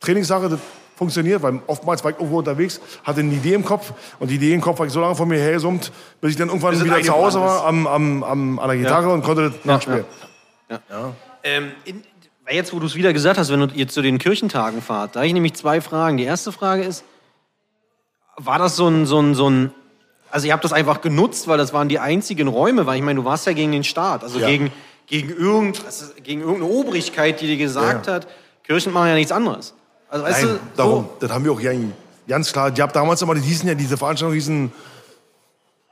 Trainingssache, das funktioniert, weil oftmals war ich irgendwo unterwegs, hatte eine Idee im Kopf und die Idee im Kopf war ich so lange von mir hergesummt, bis ich dann irgendwann wieder zu Hause war am, am, am, an der Gitarre und konnte das nachspielen. Ähm, in, weil jetzt, wo du es wieder gesagt hast, wenn du jetzt zu den Kirchentagen fahrt, da habe ich nämlich zwei Fragen. Die erste Frage ist, war das so ein, so ein, so ein, also ihr habt das einfach genutzt, weil das waren die einzigen Räume, weil ich meine, du warst ja gegen den Staat, also Ja. gegen, gegen, irgend, also gegen irgendeine Obrigkeit, die dir gesagt Ja. hat, Kirchen machen ja nichts anderes. Also weißt Nein, du, darum, so, das haben wir auch ja, ganz klar. Die habt damals immer, die hießen ja, diese Veranstaltungen hießen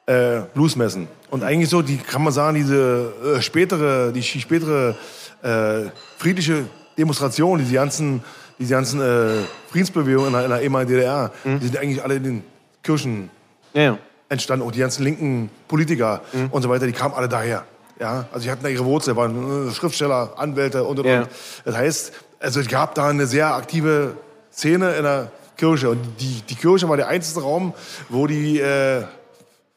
äh, Bluesmessen. Und eigentlich so, die kann man sagen, diese äh, spätere, die spätere äh, friedliche Demonstration, diese ganzen, diese ganzen äh, Friedensbewegungen in der, in der ehemaligen DDR, Mhm. die sind eigentlich alle in den Kirchen ja, entstanden. Auch die ganzen linken Politiker und so weiter, die kamen alle daher. Ja, also die hatten da ihre Wurzel, waren äh, Schriftsteller, Anwälte und und Ja. und. Das heißt, also es gab da eine sehr aktive Szene in der Kirche und die, die Kirche war der einzige Raum, wo die äh,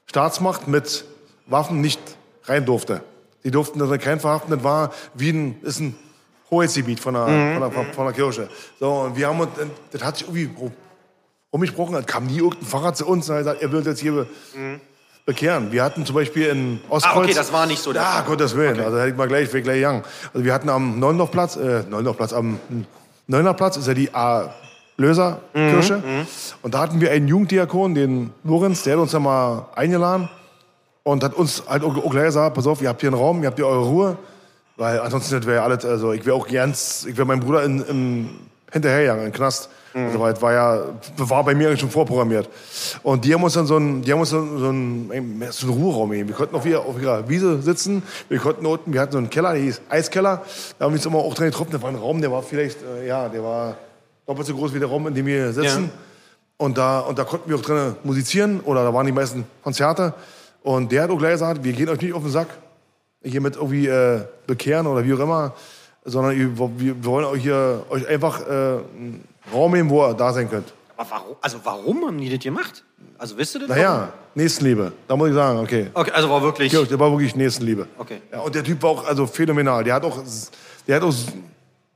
Staatsmacht mit Waffen nicht rein durfte. Die durften also kein verhaften, das war wie ein, ist ein Hoheitsgebiet von der, von, der, von, von der Kirche. So, und wir haben uns, das hat sich irgendwie rumgesprochen, dann kam nie irgendein Pfarrer zu uns und hat gesagt, er will jetzt hier be bekehren. Wir hatten zum Beispiel in Ostkreuz... Ah, okay, das war nicht so der Ja, Fall. Gottes Willen. Also hätte ich mal gleich, wäre gleich young. Also wir hatten am Neulendorfplatz, äh, Neulendorfplatz, am Neunerplatz ist ja die A. Löser-Kirche. Und da hatten wir einen Jugenddiakon, den Lorenz, der hat uns da mal eingeladen und hat uns halt auch gleich gesagt, pass auf, ihr habt hier einen Raum, ihr habt hier eure Ruhe. Weil ansonsten wäre ja alles, also ich wäre auch ganz, ich wäre meinem Bruder in, in, hinterhergegangen, in den Knast. Also, weil es war ja, war bei mir eigentlich schon vorprogrammiert. Und die haben uns dann so einen, die haben uns einen, so einen, so einen Ruheraum gegeben. Wir konnten auf ihrer, auf ihrer Wiese sitzen. Wir konnten unten, wir hatten so einen Keller, der hieß Eiskeller. Da haben wir uns immer auch drin getroffen. Das war ein Raum, der war vielleicht, äh, ja, der war doppelt so groß wie der Raum, in dem wir sitzen. Ja. Und da, und da konnten wir auch drin musizieren oder da waren die meisten Konzerte. Und der hat auch gleich gesagt, wir gehen euch nicht auf den Sack, hiermit irgendwie äh, bekehren oder wie auch immer, sondern wir, wollen euch hier euch einfach äh, einen Raum geben, wo ihr da sein könnt. Aber warum, also warum haben die das gemacht? Also wisst ihr das? Naja, Nächstenliebe. Da muss ich sagen, okay. Okay, also war wirklich. Ja, der war wirklich Nächstenliebe. Okay. Ja, und der Typ war auch also phänomenal. Der hat auch, der hat auch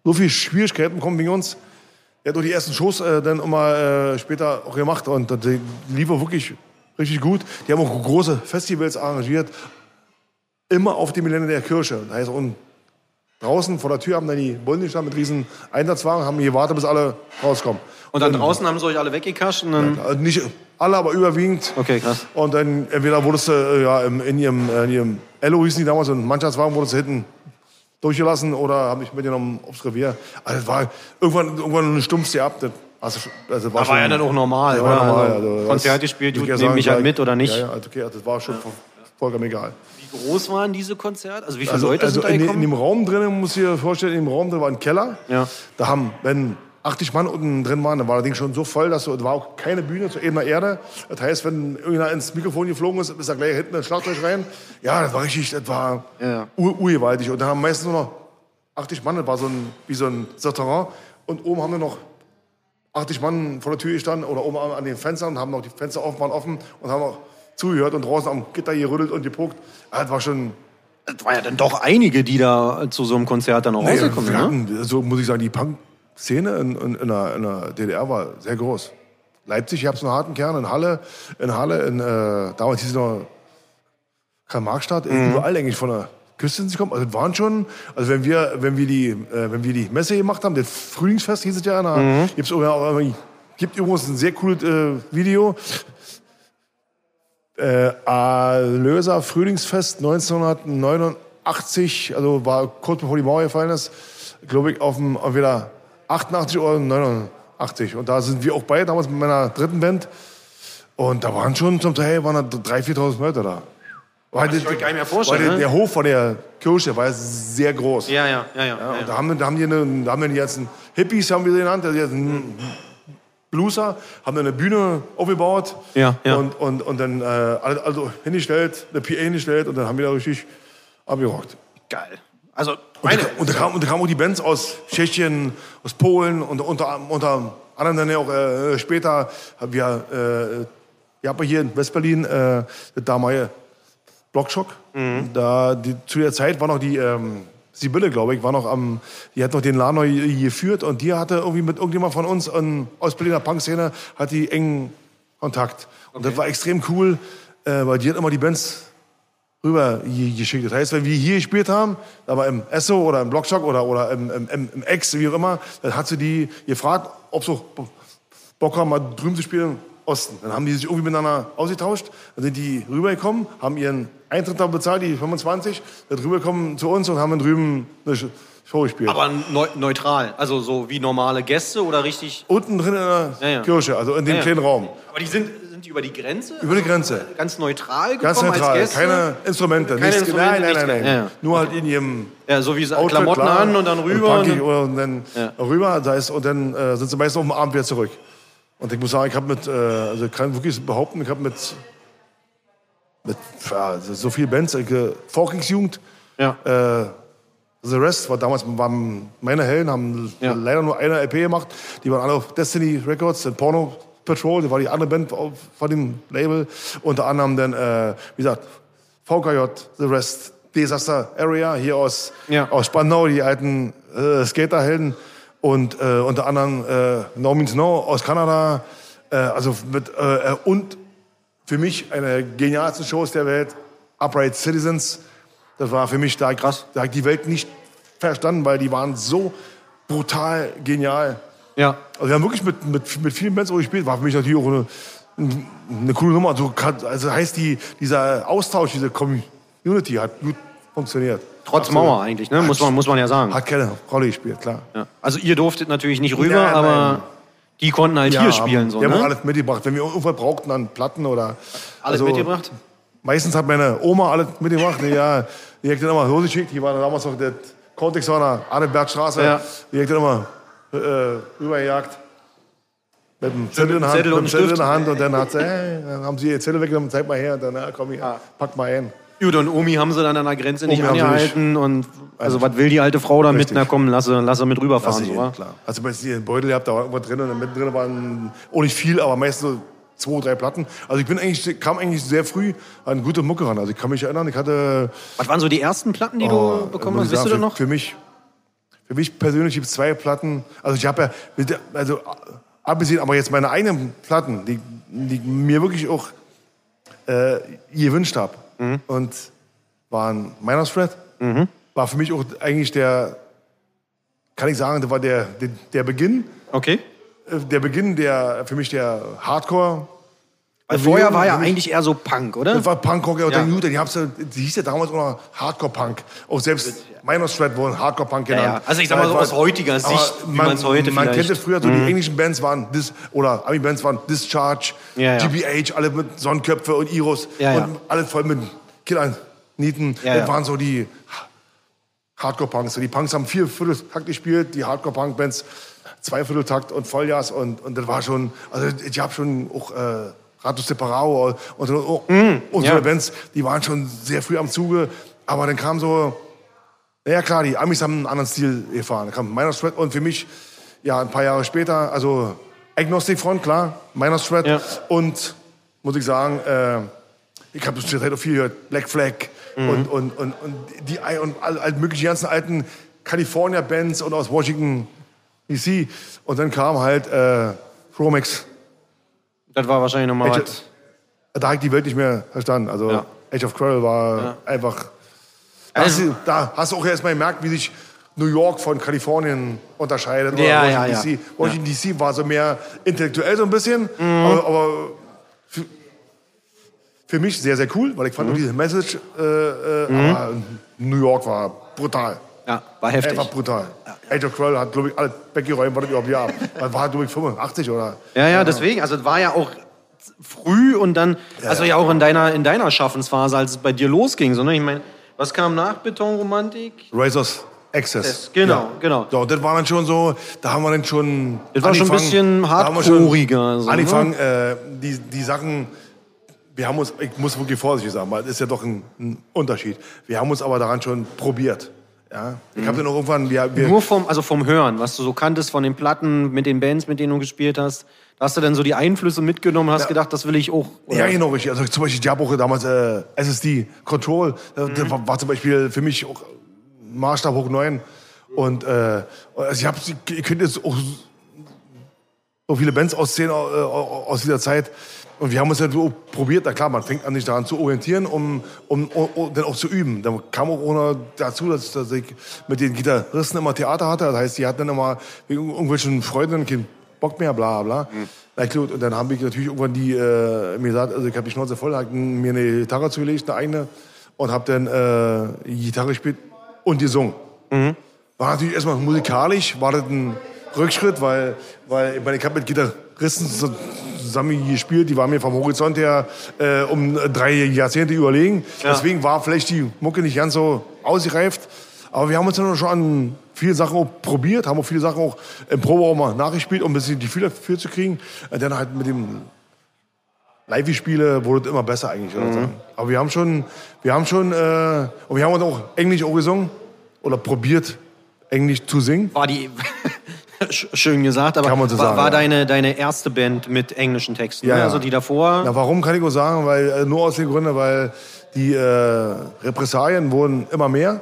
so viele Schwierigkeiten bekommen wegen uns. Der hat auch die ersten Shows äh, dann immer äh, später auch gemacht und das lief auch wirklich richtig gut. Die haben auch große Festivals arrangiert, immer auf dem Gelände der Kirche. Das heißt, und draußen vor der Tür haben dann die Bullen gestanden mit riesen Einsatzwagen, haben gewartet, bis alle rauskommen. Und dann draußen haben sie euch alle weggekascht und dann. Also nicht alle, aber überwiegend. Okay, krass. Und dann entweder wurdest du äh, ja, in ihrem, äh, in ihrem Ello hießen die damals, und Mannschaftswagen wurdest du hinten durchgelassen oder haben mich mitgenommen aufs Revier. Also war irgendwann, irgendwann eine Stumpfste ab. Das, du schon- also war Aber war ja dann auch normal, Ja, war normal. Also, Also, Konzert gespielt, ja nehme ich halt mit oder nicht? Ja, ja, also okay, also das war schon, vollkommen egal. Wie groß waren diese Konzerte? Also wie viele Also, Leute also sind da in, in gekommen? dem Raum drinnen, muss ich dir vorstellen, in dem Raum drin war ein Keller. Ja. Da haben, wenn 80 Mann unten drin waren, dann war das Ding schon so voll, dass so, da war auch keine Bühne zu ebener Erde. Das heißt, wenn irgendeiner ins Mikrofon geflogen ist, ist da gleich hinten ein Schlagzeug rein. Ja, das war richtig, das war Ja. ur urgewaltig. Und da haben meistens nur noch 80 Mann, das war so ein, wie so ein Restaurant. Und oben haben wir noch 80 Mann vor der Tür gestanden oder oben an den Fenstern, haben noch die Fenster offen, waren offen und haben auch zugehört und draußen am Gitter gerüttelt und gepuckt. Das war schon, Das war ja dann doch einige, die da zu so einem Konzert dann auch Nee, rausgekommen sind. Ne? so muss ich sagen, die Punk-Szene in, in, in, der, in der DDR war sehr groß. Leipzig, ich hab's einen harten Kern, in Halle, in Halle, in, äh, damals hieß es noch Karl-Marx-Stadt, Mhm. überall eigentlich von der Küste sind sie gekommen. Also das waren schon, also wenn wir, wenn wir die, äh, wenn wir die Messe gemacht haben, das Frühlingsfest hieß es ja, da Mhm. gibt's gibt übrigens ein sehr cooles äh, Video. Äh, Erlöser Frühlingsfest 1989, also war kurz bevor die Mauer gefallen ist, glaube ich, auf dem entweder 88 oder 89. Und da sind wir auch bei, damals mit meiner dritten Band. Und da waren schon zum Teil waren da 3.000, 4.000 Leute da. Weil ich euch gar nicht vorstellen, Weil der, ne? der Hof von der Kirche war sehr groß. Ja, ja, ja, ja. Ja, ja, und da haben, da haben die, da haben die ganzen Hippies, haben wir sie genannt, die ganzen Blueser, haben dann eine Bühne aufgebaut Ja, ja. Und, und, und dann äh, also hingestellt, eine PA hingestellt und dann haben wir da richtig abgerockt. Geil. Also, Und, meine, da, und, da kam, und da kamen auch die Bands aus Tschechien, aus Polen und unter, unter anderem dann ja auch äh, später haben wir, äh, ja hier in Westberlin äh, das damalige Blockschock. Da, die, zu der Zeit war noch die ähm, Sibylle, glaube ich, war noch am, die hat noch den Laden neu geführt und die hatte irgendwie mit irgendjemand von uns an, aus Berliner Punk-Szene, hat die engen Kontakt. Und das war extrem cool, äh, weil die hat immer die Bands rüber ge- geschickt. Das heißt, wenn wir hier gespielt haben, aber im Esso oder im Blockschock oder, oder im, im, im, im Ex, wie auch immer, dann hat sie die gefragt, ob sie Bock haben, mal drüben zu spielen Osten. Dann haben die sich irgendwie miteinander ausgetauscht, dann sind die rübergekommen, haben ihren Eintritt da bezahlt, die 25, sind rübergekommen zu uns und haben drüben eine Show gespielt. aber neu, neutral. Also so wie normale Gäste oder richtig. Unten drin in der Ja, ja. Kirche, also in dem Ja, kleinen Raum. Aber die sind, sind die über die Grenze? Über die Grenze. Ganz neutral gekommen Ganz neutral, als Gäste? keine Instrumente. Keine nichts, Instrumente, nein, nein, nein, nein. Nur halt in ihrem Ja, so wie Outfit, Klamotten klar. an und dann rüber. Und, und, und dann rüber, da ist, und dann äh, sind sie meistens auf dem Abend wieder zurück. Und ich muss sagen, ich habe mit, äh, also ich kann wirklich behaupten, ich habe mit, mit ja, so viel Bands, äh, Forkingsjugend, ja. äh, The Rest war damals waren meine Helden, haben Ja. leider nur eine LP gemacht. Die waren alle auf Destiny Records, dann Porno Patrol, das war die andere Band auf- von dem Label. Unter anderem dann, äh, wie gesagt, VKJ, The Rest, Disaster Area, hier aus, Ja. aus Spandau, die alten äh, Skaterhelden. Und äh, unter anderem äh, No Means No aus Kanada. Äh, also mit, äh, äh, und für mich eine genialsten Shows der Welt, Upright Citizens. Das war für mich, da, Krass. da ich die Welt nicht verstanden, weil die waren so brutal genial. ja. Also wir haben wirklich mit, mit, mit vielen Bands auch gespielt, war für mich natürlich auch eine, eine coole Nummer. Also, also heißt die, dieser Austausch, diese Community hat gut funktioniert. Trotz Absolut. Mauer eigentlich, ne? Muss man, muss man ja sagen. Hat keine Rolle gespielt, klar. Ja. Also ihr durftet natürlich nicht rüber, Nein, aber. Die konnten halt hier spielen. So, wir haben ne? alles mitgebracht. Wenn wir irgendwas brauchten an Platten oder... Alles also, mitgebracht? Meistens hat meine Oma alles mitgebracht. Die, ja, die hat dann immer losgeschickt. Die war damals noch der Kontext war an der Adelbergstraße. Ja. Die hat dann immer äh, rübergejagt. Mit dem Zettel in der Hand, Zettel mit und dem Zettel in der Hand und dann hat sie, hey, dann haben sie ihr Zettel weggenommen, zeig mal her und dann, ja, komm hier, pack mal ein. Gut, und Omi haben sie dann an der Grenze nicht Omi angehalten. Und also, was will die alte Frau damit? Richtig. Na komm, lass sie, lass sie mit Lass rüberfahren. ich So, hin, klar. Also bei den Beutel gehabt, da war irgendwas drin und mittendrin waren auch nicht viel, aber meistens so zwei, drei Platten. Also ich bin eigentlich, kam eigentlich sehr früh an gute Mucke ran. Also ich kann mich erinnern, ich hatte Was waren so die ersten Platten, die Oh, du bekommen hast? Wisst du da noch? Für mich, für mich persönlich gibt es zwei Platten. Also ich habe ja, mit also abgesehen, aber jetzt meine eigenen Platten, die, die mir wirklich auch äh, gewünscht habe. Mhm. Und waren Miners Threat. War für mich auch eigentlich der, kann ich sagen, das war der, der, der Beginn. Okay. äh, Der Beginn der, für mich der Hardcore. Weil vorher war ja eigentlich eher so Punk, oder? das war Punkrock, ja. Ja. dann die, hab's ja- die hieß ja damals auch noch Hardcore-Punk. Auch selbst Minor Threat wurde Hardcore-Punk genannt. ja. Also ich sag mal so aus heutiger Sicht, wie man, man's heute Man kennt es früher, so die englischen Bands waren, Dis, oder Ami-Bands waren Discharge, Ja, ja. GBH, alle mit Sonnenköpfe und Iros. Ja, ja. Und alles voll mit Kill an Nieten. Ja, das ja. waren so die Hardcore-Punks. Die Punks haben vier Vierteltakt gespielt, die Hardcore-Punk-Bands zwei Vierteltakt und Vollgas und, und das war schon, also ich habe schon auch äh, Ratus Separao und, und, und, und so ja. eine Bands, die waren schon sehr früh am Zuge, aber dann kam so, ja klar, die Amis haben einen anderen Stil gefahren. Da kam Minor Threat und für mich, ja, ein paar Jahre später, also Agnostic Front, klar, Minor Threat Ja. und, muss ich sagen, äh, ich habe zur Zeit auch viel gehört, Black Flag Mhm. und, und, und, und die und all, all mögliche ganzen alten California-Bands und aus Washington DC. Und dann kam halt äh, Chromex. Das war wahrscheinlich nochmal was. da habe ich die Welt nicht mehr verstanden. Also Ja. Age of Quarrel war einfach. Da, Also- hast du, da hast du auch erst mal gemerkt, wie sich New York von Kalifornien unterscheidet. oder Ja, Washington ja, ja. DC. Washington DC war so mehr intellektuell so ein bisschen, aber, aber für, für mich sehr, sehr cool, weil ich fand auch diese Message, äh, äh, aber New York war brutal. Ja, war heftig. Einfach brutal. Age of Quarrel hat, glaube ich, alle weggeräumt, was überhaupt gab. Man war, glaube ich, 85 oder. Ja, ja, deswegen. Also es war ja auch früh und dann, also ja auch in deiner, in deiner Schaffensphase, als es bei dir losging. Sondern ich meine, was kam nach Betonromantik? Razors Access. Das, genau, genau. So, das war dann schon so, da haben wir dann schon. Das war schon ein bisschen hardcoreiger, so, ne? angefangen, äh, die, die Sachen. Wir haben uns, ich muss wirklich vorsichtig sagen, weil das ist ja doch ein, ein Unterschied. Wir haben uns aber daran schon probiert. Ja? Ich habe dann auch irgendwann, wir, wir, Nur vom, also vom Hören, was du so kanntest von den Platten, mit den Bands, mit denen du gespielt hast. Hast du dann so die Einflüsse mitgenommen und hast gedacht, das will ich auch. oder? Ja, genau, richtig. Also zum Beispiel, ich habe auch damals äh, SSD Control. Mhm. das war, war zum Beispiel für mich auch Maßstab hoch 9. Und äh, also ich habe, ihr könnt jetzt auch so viele Bands auszählen äh, aus dieser Zeit. Und wir haben uns ja so probiert, na klar, man fängt an, sich daran zu orientieren, um, um, um, dann auch zu üben. Da kam auch noch dazu, dass, dass ich mit den Gitarristen immer Theater hatte. Das heißt, die hatten dann immer wegen irgendwelchen Freunden keinen Bock mehr, bla bla. Na gut, und dann habe ich natürlich irgendwann die äh, mir gesagt, also ich habe die Schnauze voll, hab mir eine Gitarre zugelegt, eine eigene, und habe dann äh, Gitarre gespielt und gesungen. War natürlich erstmal musikalisch, war das ein Rückschritt, weil, weil ich, meine, ich habe mit Gitarristen so- zusammen gespielt, die waren mir vom Horizont her äh, um drei Jahrzehnte überlegen. Deswegen war vielleicht die Mucke nicht ganz so ausgereift. Aber wir haben uns dann schon an viele Sachen auch probiert, haben auch viele Sachen auch im Proberaum mal nachgespielt, um ein bisschen die Gefühl dafür zu kriegen. Und dann halt mit dem Live-Spiele wurde es immer besser eigentlich. So. Aber wir haben schon, wir haben schon, äh, und wir haben uns auch Englisch auch gesungen oder probiert, Englisch zu singen. War die. Sch- Schön gesagt, aber war, sagen, war ja. deine, deine erste Band mit englischen Texten? Ja, ne? Also die davor. Na, warum kann ich auch sagen? Weil, äh, nur aus den Gründen, weil die äh, Repressalien wurden immer mehr.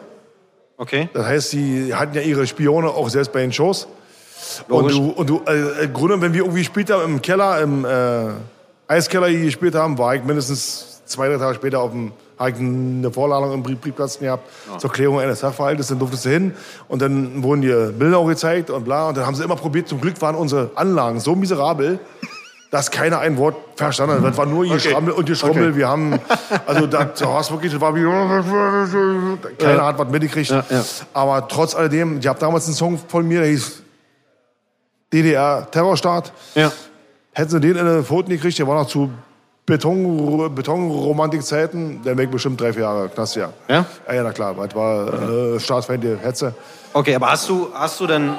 Okay. Das heißt, die hatten ja ihre Spione auch selbst bei den Shows. Und Logisch. du, und du äh, im Grunde, wenn wir irgendwie gespielt haben im Keller, im äh, Eiskeller gespielt haben, war ich mindestens zwei, drei Tage später auf dem, eine Vorladung im Brief, Briefkasten gehabt zur Klärung eines Sachverhaltes, dann durftest du hin und dann wurden dir Bilder auch gezeigt und bla und dann haben sie immer probiert, zum Glück waren unsere Anlagen so miserabel, dass keiner ein Wort verstanden hat. Das war nur Geschrammel und Geschrummel. Wir haben, also da war es wirklich, das war wie, keiner hat was mitgekriegt. Ja, ja. Aber trotz alledem, ich habe damals einen Song von mir, der hieß DDR Terrorstaat. Ja. Hätten sie den in den Pfoten gekriegt, der war noch zu Beton, Betonromantikzeiten, wäre ich bestimmt drei, vier Jahre Knast, ja. Ja? Ja, ja, na klar, das war äh, staatsfeindliche Hetze. Okay, aber hast du, hast du denn,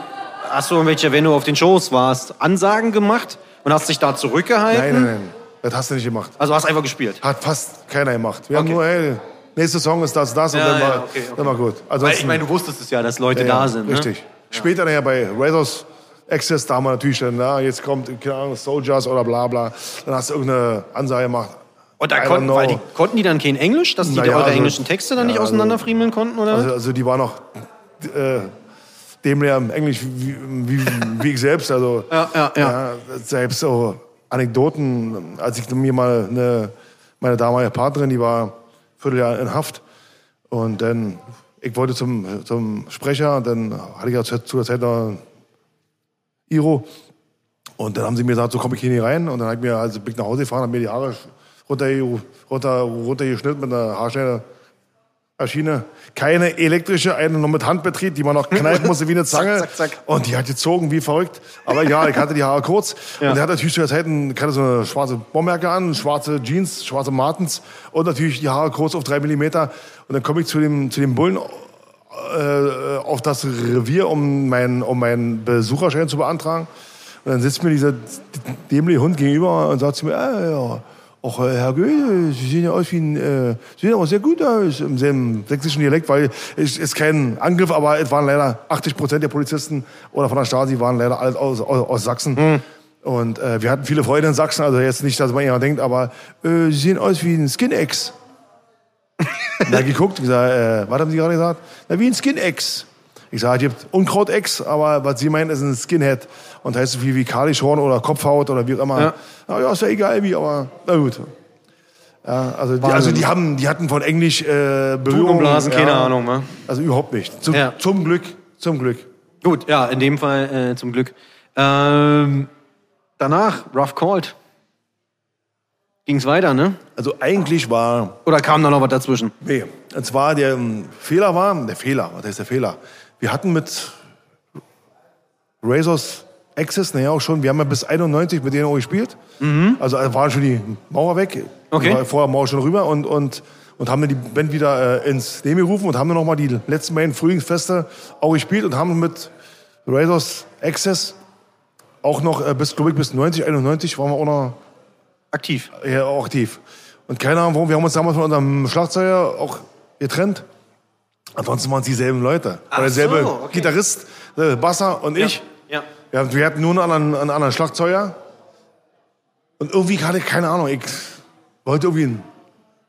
hast du irgendwelche, wenn du auf den Shows warst, Ansagen gemacht und hast dich da zurückgehalten? Nein, nein, nein, das hast du nicht gemacht. Also hast einfach gespielt. Hat fast keiner gemacht. Wir haben Okay. nur, hey, nächster Song ist das, das und Ja, dann, ja, war, okay, okay. dann war gut. Weil Ansonsten, ich meine, du wusstest es ja, dass Leute ja, da sind. Ne? Richtig. Später dann ja bei Razors Access, da haben wir natürlich dann, na, jetzt kommt, keine Ahnung, Soldiers oder bla bla. Dann hast du irgendeine Ansage gemacht. Und da konnten, weil die, konnten die dann kein Englisch, dass die Naja, eure also- englischen Texte dann nicht ja, also- auseinanderfriemeln konnten, oder? Also, also die war noch äh, dem im Englisch wie, wie, wie ich selbst. Also Ja, ja, ja. selbst so Anekdoten, als ich mir mal eine, meine damalige Partnerin, die war ein Vierteljahr in Haft und dann ich wollte zum, zum Sprecher und dann hatte ich ja zu der Zeit noch Iro und dann haben sie mir gesagt, so komme ich hier nicht rein und dann habe ich mir also bin ich nach Hause gefahren, habe mir die Haare runter, runter, runtergeschnitten mit einer Haarschneider Maschine. Keine elektrische, eine nur mit Handbetrieb, die man noch kneifen musste wie eine Zange. Zack, zack, zack. Und die hat gezogen wie verrückt. Aber ja, ich hatte die Haare kurz. Ja. Und er hat natürlich zu der Zeit ein- hatte so eine schwarze Bomberjacke an, schwarze Jeans, schwarze Martens und natürlich die Haare kurz auf drei Millimeter. Und dann komme ich zu dem, zu dem Bullen äh, auf das Revier, um meinen um meinen Besucherschein zu beantragen. Und dann sitzt mir dieser dämliche Hund gegenüber und sagt zu mir, ah, ja, auch äh, Herr Goethe, Sie sehen ja aus wie ein, äh, Sie sehen aber sehr gut aus im selben sächsischen Dialekt, weil es ist kein Angriff, aber es waren leider 80 Prozent der Polizisten oder von der Stasi waren leider alle aus, aus, aus Sachsen. Und äh, wir hatten viele Freunde in Sachsen, also jetzt nicht, dass man jemand denkt, aber äh, Sie sehen aus wie ein Skin-Ex. Und er hat geguckt gesagt, äh, was haben Sie gerade gesagt? Na, wie ein Skin-Ex. Ich sage, es gibt Unkraut-Ex, aber was Sie meinen, ist ein Skinhead. Und heißt so viel wie Kalischhorn oder Kopfhaut oder wie auch immer. Ja. Na ja, ist ja egal wie, aber na gut. Ja, also, die, also die, haben, die hatten von Englisch äh, Berührung. Blumenblasen, ja, keine Ahnung. Ne? Also überhaupt nicht. Zum, Ja. zum Glück, zum Glück. Gut, ja, in dem Fall äh, zum Glück. Ähm, danach, Rough Called. Ging's weiter, ne? Also eigentlich war Oder kam da noch was dazwischen? Nee, und zwar der ähm, Fehler war, der Fehler, was heißt der Fehler? Wir hatten mit Razors Access, naja auch schon, wir haben ja bis 91 mit denen auch gespielt. Also äh, war schon die Mauer weg. Mhm. Okay. War vorher Mauer schon rüber und, und, und haben dann die Band wieder äh, ins Leben gerufen und haben dann nochmal die letzten beiden Frühlingsfeste auch gespielt und haben mit Razors Access auch noch äh, bis, glaube ich, bis 90, 91 waren wir auch noch Aktiv. ja, auch aktiv. Und keine Ahnung warum, wir haben uns damals von unserem Schlagzeuger auch getrennt. Ansonsten waren es dieselben Leute. Ach War derselbe so, okay. Gitarrist, äh, Basser und ich. Ja. Wir, hatten- wir hatten nur einen anderen, einen anderen Schlagzeuger. Und irgendwie hatte ich keine Ahnung, ich wollte irgendwie einen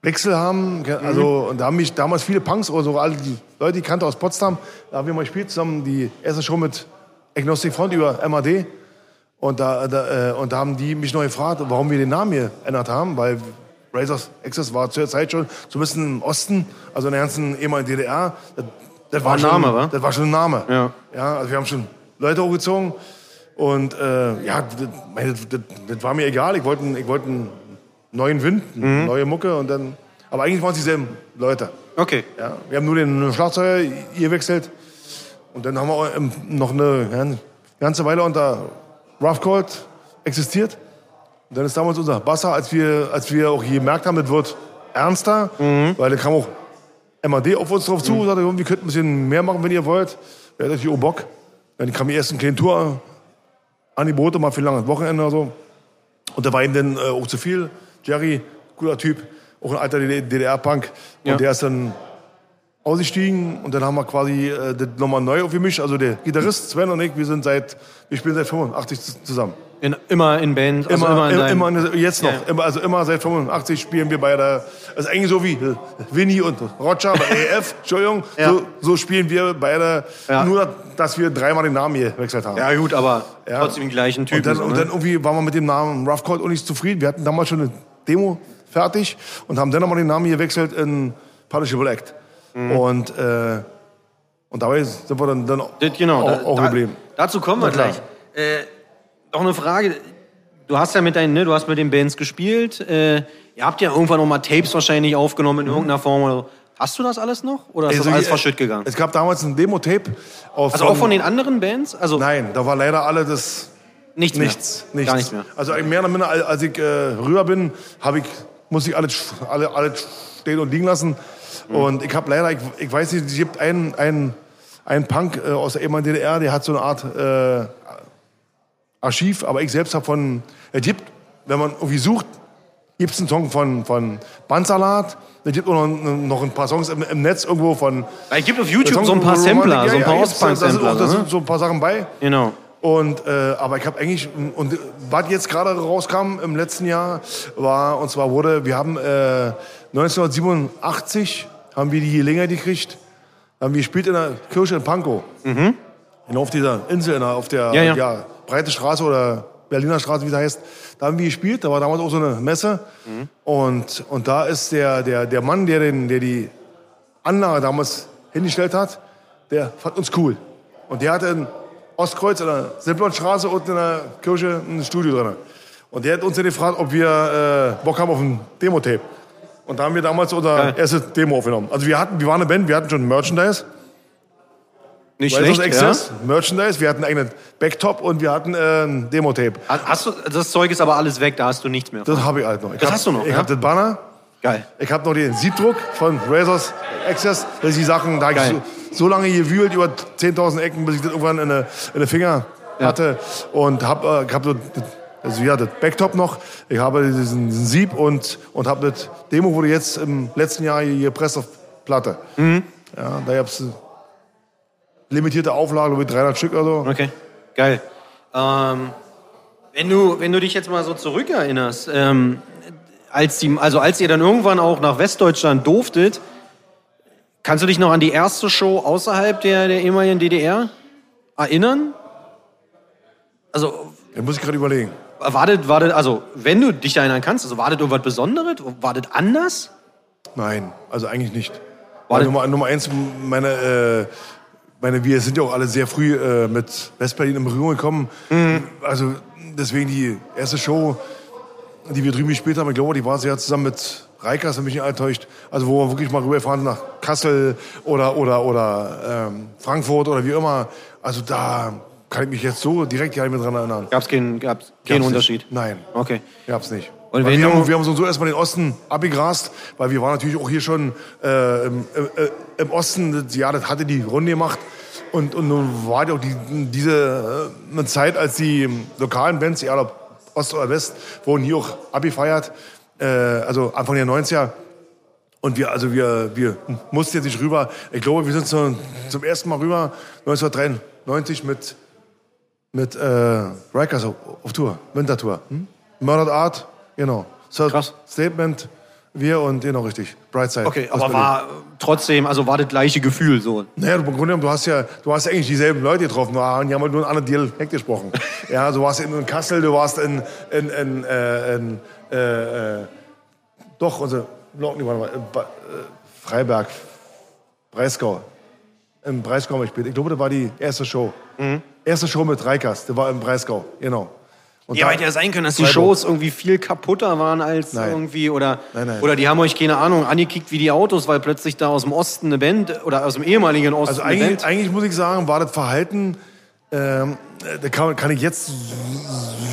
Wechsel haben. Also, und da haben mich damals viele Punks oder so, alle die Leute, die ich kannte aus Potsdam, da haben wir mal gespielt zusammen, die erste Show mit Agnostic Front über MAD. Und da, da, äh, und da haben die mich noch gefragt, warum wir den Namen hier geändert haben, weil Razors Access war zu der Zeit schon, zumindest im Osten, also in der ganzen ehemaligen DDR, das, das war, ein schon, Name, wa? Das war schon ein Name. Ja. ja also wir haben schon Leute hochgezogen und äh, ja, das, das, das war mir egal. Ich wollte, einen- ich wollte einen neuen Wind, Mhm. eine neue Mucke und dann, aber eigentlich waren es dieselben Leute. Okay. Ja, wir haben nur den Schlagzeuger gewechselt und dann haben wir ähm, noch eine ganze Weile unter Rough Cold existiert. Und dann ist damals unser Basser, als wir, als wir auch gemerkt haben, das wird ernster, weil dann kam auch MAD auf uns drauf zu und sagte, wir könnten ein bisschen mehr machen, wenn ihr wollt. Wir hatten natürlich auch Bock. Dann kam die erste kleine Tour Angebote, mal für ein langes Wochenende oder so. Und da war ihm dann äh, auch zu viel. Jerry, cooler Typ, auch ein alter DDR-Punk. Und Ja. der ist dann ausgestiegen und dann haben wir quasi äh, das nochmal neu aufgemischt. Also der Gitarrist Sven und ich, wir sind seit, wir spielen seit 85 z- zusammen. In, immer in Band, also Immer, immer, in immer, immer, jetzt noch, Ja. immer, also immer seit 85 spielen wir beide. Das ist eigentlich so wie äh, Winnie und Roger bei EF, Entschuldigung, Ja. so, so spielen wir beide, Ja. nur dass wir dreimal den Namen hier gewechselt haben. Ja gut, aber Ja. trotzdem die gleichen Typen. Und dann, so, und ne? dann irgendwie waren wir mit dem Namen Rough Cold auch nicht zufrieden. Wir hatten damals schon eine Demo fertig und haben dann nochmal den Namen hier gewechselt in Punishable Act. Mhm. Und, äh, und dabei sind wir dann, dann Das, genau, auch, auch da, geblieben. Dazu kommen wir gleich. Äh, noch eine Frage. Du hast ja mit deinen, ne, du hast mit den Bands gespielt. Äh, ihr habt ja irgendwann noch mal Tapes wahrscheinlich aufgenommen in irgendeiner Form. Oder so. Hast du das alles noch? Oder ist Also, das alles äh, verschütt gegangen? Es gab damals ein Demo-Tape. Also auch von den anderen Bands? Also Nein, da war leider alle das nichts, nichts. mehr. nichts. Gar nichts mehr. Also mehr oder minder, als als ich äh, rüber bin, habe ich, muss ich alles, alle, alles stehen und liegen lassen. Mhm. Und ich habe leider, ich, ich weiß nicht, es gibt einen, einen, einen Punk äh, aus der ehemaligen DDR, der hat so eine Art äh, Archiv, aber ich selbst habe von, es gibt, wenn man irgendwie sucht, gibt es einen Song von, von Bandsalat, es gibt auch noch, noch ein paar Songs im, im Netz irgendwo von Es gibt auf YouTube Song so ein paar Sampler, so ein paar Ostpunk-Sampler. da ne? sind so ein paar Sachen bei. Genau. Und, äh, aber ich habe eigentlich, und was jetzt gerade rauskam im letzten Jahr, war, und zwar wurde, wir haben äh, 1987, haben wir die Gelegenheit gekriegt, haben wir gespielt in der Kirche in Pankow. Mhm. Genau auf dieser Insel, in der, auf der Ja, ja. Breite Straße oder Berliner Straße, wie sie heißt. Da haben wir gespielt, da war damals auch so eine Messe. Und, und da ist der, der, der Mann, der, den, der die Anlage damals hingestellt hat, der fand uns cool. Und der hatte in Ostkreuz in der Simplonstraße unten in der Kirche ein Studio drin. Und der hat uns dann gefragt, ob wir äh, Bock haben auf ein Demo-Tape. Und da haben wir damals unser Geil. erstes Demo aufgenommen. Also wir hatten, wir waren eine Band, wir hatten schon Merchandise. Nicht Rise schlecht, ja? Access, Merchandise, wir hatten einen eigenen Backtop und wir hatten äh, ein Demo-Tape. Hast du, das Zeug ist aber alles weg, da hast du nichts mehr. Das habe ich halt noch. Ich Das hab, hast du noch, Ich ja? habe den Banner, Geil. ich habe noch den Siebdruck von Razors Access. Das sind die Sachen, da habe ich so, so lange gewühlt, über 10.000 Ecken, bis ich das irgendwann in den in den Finger Ja. hatte. Und habe äh, hab so, also ja, das Backtop noch. Ich habe diesen, diesen Sieb und, und habe das Demo wurde jetzt im letzten Jahr hier gepresst auf Platte. Mhm. Ja, da gab's eine limitierte Auflage, mit 300 Stück oder so. Okay, geil. Ähm, wenn, du, wenn du dich jetzt mal so zurückerinnerst, ähm, als, die, also als ihr dann irgendwann auch nach Westdeutschland durftet, kannst du dich noch an die erste Show außerhalb der, der ehemaligen DDR erinnern? Also, Da muss ich gerade überlegen. War das, war das, also, wenn du dich erinnern kannst, also war das irgendwas Besonderes? War das anders? Nein, also eigentlich nicht. War Weil das- Nummer, Nummer eins, meine, äh, meine, wir sind ja auch alle sehr früh äh, mit Westberlin in Berührung gekommen. Mhm. Also deswegen die erste Show, die wir drüben gespielt haben, ich glaube, die war sehr zusammen mit Reikers, wenn mich nicht enttäuscht. Also wo wir wirklich mal rüberfahren nach Kassel oder, oder, oder ähm, Frankfurt oder wie immer. Also da kann ich mich jetzt so direkt gar nicht mehr dran erinnern. Gab es keinen, gab's Gab's keinen nicht. Unterschied? Nein. Okay. Gab's nicht. Und wir, haben, wir haben so erstmal den Osten abgegrast, weil wir waren natürlich auch hier schon äh, im, äh, im Osten, ja, das hatte die Runde gemacht. Und, und nun war ja auch die, diese äh, Zeit, als die lokalen Bands, egal ob Ost oder West, wurden hier auch abgefeiert, äh, also Anfang der 90er. Und wir, also wir, wir mussten jetzt nicht rüber. Ich glaube, wir sind zum, zum ersten Mal rüber 1993 mit, mit äh, Rikers auf, Tour, Wintertour. Hm? Murdered Art, genau. So, Krass. Statement, wir und genau richtig. Brightside. Okay, aus aber war trotzdem, also war das gleiche Gefühl so. Naja, du, im Grunde genommen, du hast ja, du hast ja eigentlich dieselben Leute getroffen, nur, die haben halt nur einen anderen Dialekt gesprochen. ja, du warst in, Kassel, du warst in, in, in, äh, in äh, äh, doch, unsere Locken, warte mal, äh, Freiberg, Breisgau. Im Breisgau haben wir gespielt. Ich glaube, das war die erste Show. Mhm. Erste Show mit Reikers, der war im Breisgau, genau. Und Ja, da- hätte ja sein können, dass die Freiburg. Shows irgendwie viel kaputter waren als Nein. irgendwie oder Nein, nein. oder die haben euch keine Ahnung angekickt wie die Autos, weil plötzlich da aus dem Osten eine Band oder aus dem ehemaligen Osten Also eine eigentlich, Band. eigentlich muss ich sagen, war das Verhalten, ähm, da kann, kann ich jetzt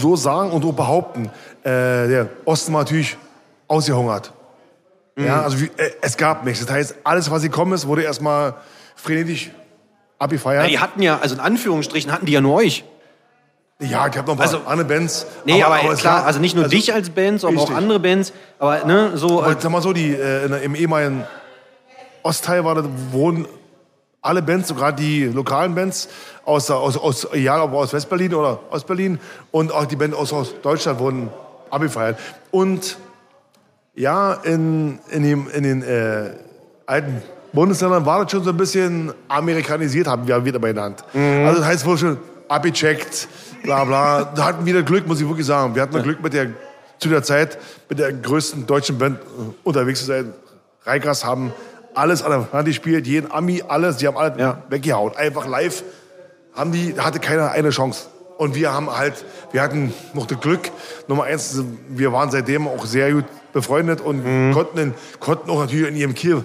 so sagen und auch behaupten, äh, der Osten war natürlich ausgehungert. Mhm. Ja, also wie, äh, es gab nichts. Das heißt, alles, was gekommen ist, wurde erstmal frenetisch abgefeiert. Ja, die hatten ja, also in Anführungsstrichen hatten die ja nur euch. Ja, ich habe noch ein paar Also- andere Bands. Nee, aber, es klar, also nicht nur dich als Band, sondern auch andere Bands. Aber ne, so. Aber Äh, sag mal so, die, äh, im ehemaligen Ostteil war das, wurden alle Bands, sogar die lokalen Bands, aus, aus, aus, egal ob aus Westberlin oder Ostberlin und auch die Band aus, aus Deutschland wurden abgefeiert. Und ja, in, in, dem, in den äh, alten Bundesländern war das schon so ein bisschen amerikanisiert, haben wir wieder bei der Hand. Also das heißt wohl schon abgecheckt, bla bla. Da hatten wir Glück, muss ich wirklich sagen. Wir hatten das Glück mit der, zu der Zeit mit der größten deutschen Band äh, unterwegs zu sein. Reikers haben alles an der Hand gespielt, jeden Ami, alles, die haben alle Ja. weggehauen. Einfach live haben die, hatte keiner eine Chance. Und wir haben halt, wir hatten noch das Glück, Nummer eins, wir waren seitdem auch sehr gut befreundet und Mhm. konnten, in, konnten auch natürlich in ihrem Kiel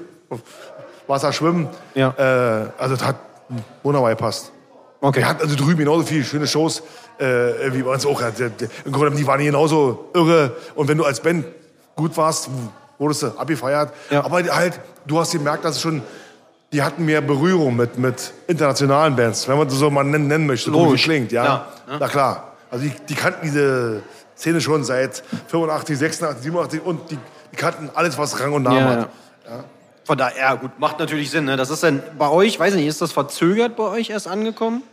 Wasser schwimmen. Ja. Äh, also das hat wunderbar gepasst. okay. Wir hatten also drüben genauso viele schöne Shows äh, wie bei uns auch. Im Grunde die waren genauso irre. Und wenn du als Band gut warst, wurdest du abgefeiert. Ja. Aber halt, du hast gemerkt, dass es schon, die hatten mehr Berührung mit, mit internationalen Bands, wenn man das so mal nennen, nennen möchte, so wie klingt. Ja? Ja, ja. Na klar. Also die, die kannten diese Szene schon seit 85, 86, 87 und die, die kannten alles, was Rang und Namen Ja, hat. Von daher, ja gut, macht natürlich Sinn. Ne? Das ist dann bei euch, weiß ich nicht, ist das verzögert bei euch erst angekommen?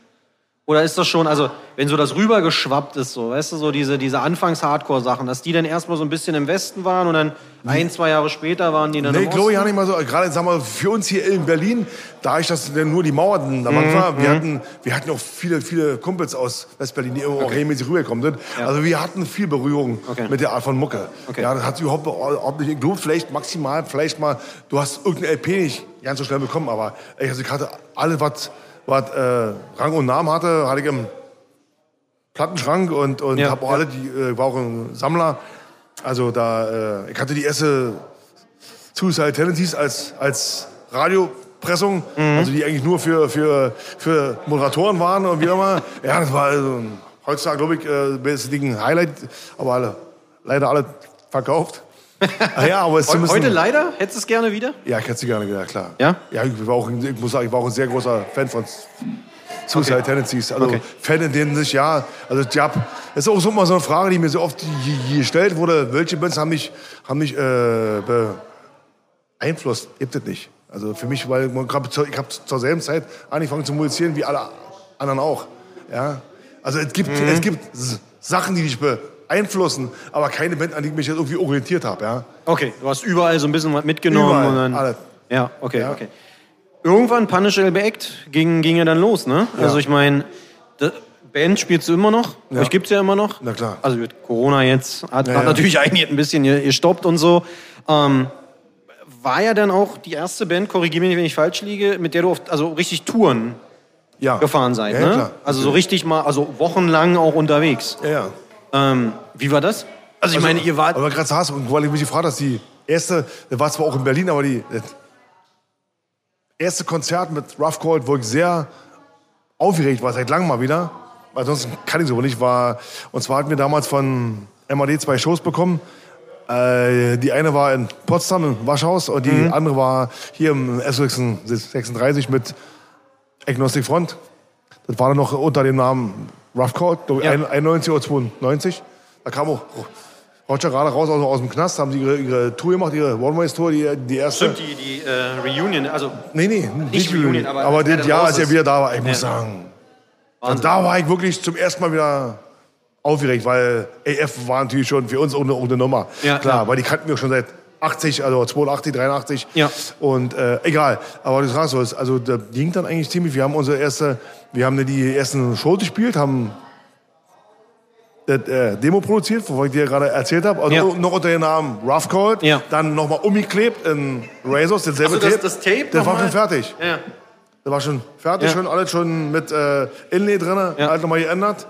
Oder ist das schon, also wenn so das rübergeschwappt ist, so, weißt du, so diese, diese Anfangs-Hardcore-Sachen, dass die dann erstmal so ein bisschen im Westen waren und dann ein, zwei Jahre später waren die dann Nee, im ich Osten? ja nicht mal so. Gerade sag mal, für uns hier in Berlin, da ich das denn nur die Mauern am Anfang war, wir hatten, wir hatten auch viele, viele Kumpels aus Westberlin, die auch regelmäßig rübergekommen sind. Also wir hatten viel Berührung Okay. mit der Art von Mucke. Okay. Ja, das hat überhaupt, überhaupt nicht. Ich glaube, vielleicht maximal, vielleicht mal, du hast irgendeine LP nicht ganz so schnell bekommen, aber ey, also ich hatte alles, was, was äh, Rang und Namen hatte, hatte ich im Plattenschrank und, und Ja, habe auch ja. alle, die, äh, war auch ein Sammler. Also da, äh, ich hatte die erste Suicide Tendencies als, als Radiopressung, Mhm. also die eigentlich nur für, für, für Moderatoren waren und wie immer. Ja, das war also ein, heutzutage, glaube ich, äh, das ein Highlight, aber alle, leider alle verkauft. Ah ja, aber es Heu- Heute leider? Hättest du es gerne wieder? Ja, ich hätte sie gerne, ja klar. Ja? Ja, ich, war auch, ein- ich muss sagen, ich war auch ein sehr großer Fan von Suicide Okay. Tendencies. Also Okay. Fan in denen sich, ja, also ich hab, das ist auch so immer so eine Frage, die mir so oft ge- ge- gestellt wurde, welche Bands haben mich, haben mich äh, beeinflusst? Gibt es nicht. Also für mich, weil man grad zur- ich habe zur selben Zeit angefangen zu musizieren wie alle anderen auch. Ja? Also es gibt, Mhm. es gibt S- Sachen, die dich beeinflussen, aber keine Band, an die ich mich jetzt irgendwie orientiert habe. Ja? Okay, du hast überall so ein bisschen was mitgenommen. Überall, und dann, alles. Ja, okay, Ja. okay. Irgendwann Punish LB Act ging, ging ja dann los, ne? Also ich meine, Band spielst du immer noch, Ja. euch gibt's ja immer noch. Na klar. Also mit Corona jetzt hat, Ja, hat ja. natürlich eigentlich ein bisschen ge- gestoppt und so. Ähm, war ja dann auch die erste Band, korrigiere mich, wenn ich falsch liege, mit der du oft, also richtig Touren Ja. gefahren seid, ja, ne? Ja, klar. Also so richtig mal, also wochenlang auch unterwegs. Ja, ja. Ähm, wie war das? Also ich meine, ihr wart. Aber gerade saß und weil ich mich gefragt hast, die erste, das war zwar auch in Berlin, aber die das erste Konzert mit Rough Cold, wo ich sehr aufgeregt war, seit langem mal wieder, weil sonst kann ich so nicht, war, und zwar hatten wir damals von MAD zwei Shows bekommen. Äh, die eine war in Potsdam im Waschhaus und die andere war hier im S36 mit Agnostic Front. Das war dann noch unter dem Namen Rough ich, Ja. 91 oder 92. Da kam auch Roger gerade raus aus, aus dem Knast, haben sie ihre, ihre Tour gemacht, ihre One-Way-Tour, die, die erste. Stimmt, die, die äh, Reunion, also Nee, nee, nicht, Reunion, aber- aber, der das Jahr, als er wieder da war, ich muss Ja. sagen. Und da war ich wirklich zum ersten Mal wieder aufgeregt, weil AF war natürlich schon für uns auch eine, auch eine Nummer. Ja, klar, klar. weil die kannten wir schon seit 80, also 82, 83. Ja. Und äh, egal, aber das war so. Also da ging dann eigentlich ziemlich. Wir haben unsere erste, wir haben die ersten Shows gespielt, haben das äh, Demo produziert, wovon ich dir gerade erzählt habe. Also Ja. noch unter dem Namen Rough Cold. Ja. Dann nochmal umgeklebt in Razors, dasselbe Also das- Tape. das Tape Das war schon fertig. ja. Das war schon fertig, Ja. schon alles schon mit äh, Inlay drin, Ja. alles nochmal geändert.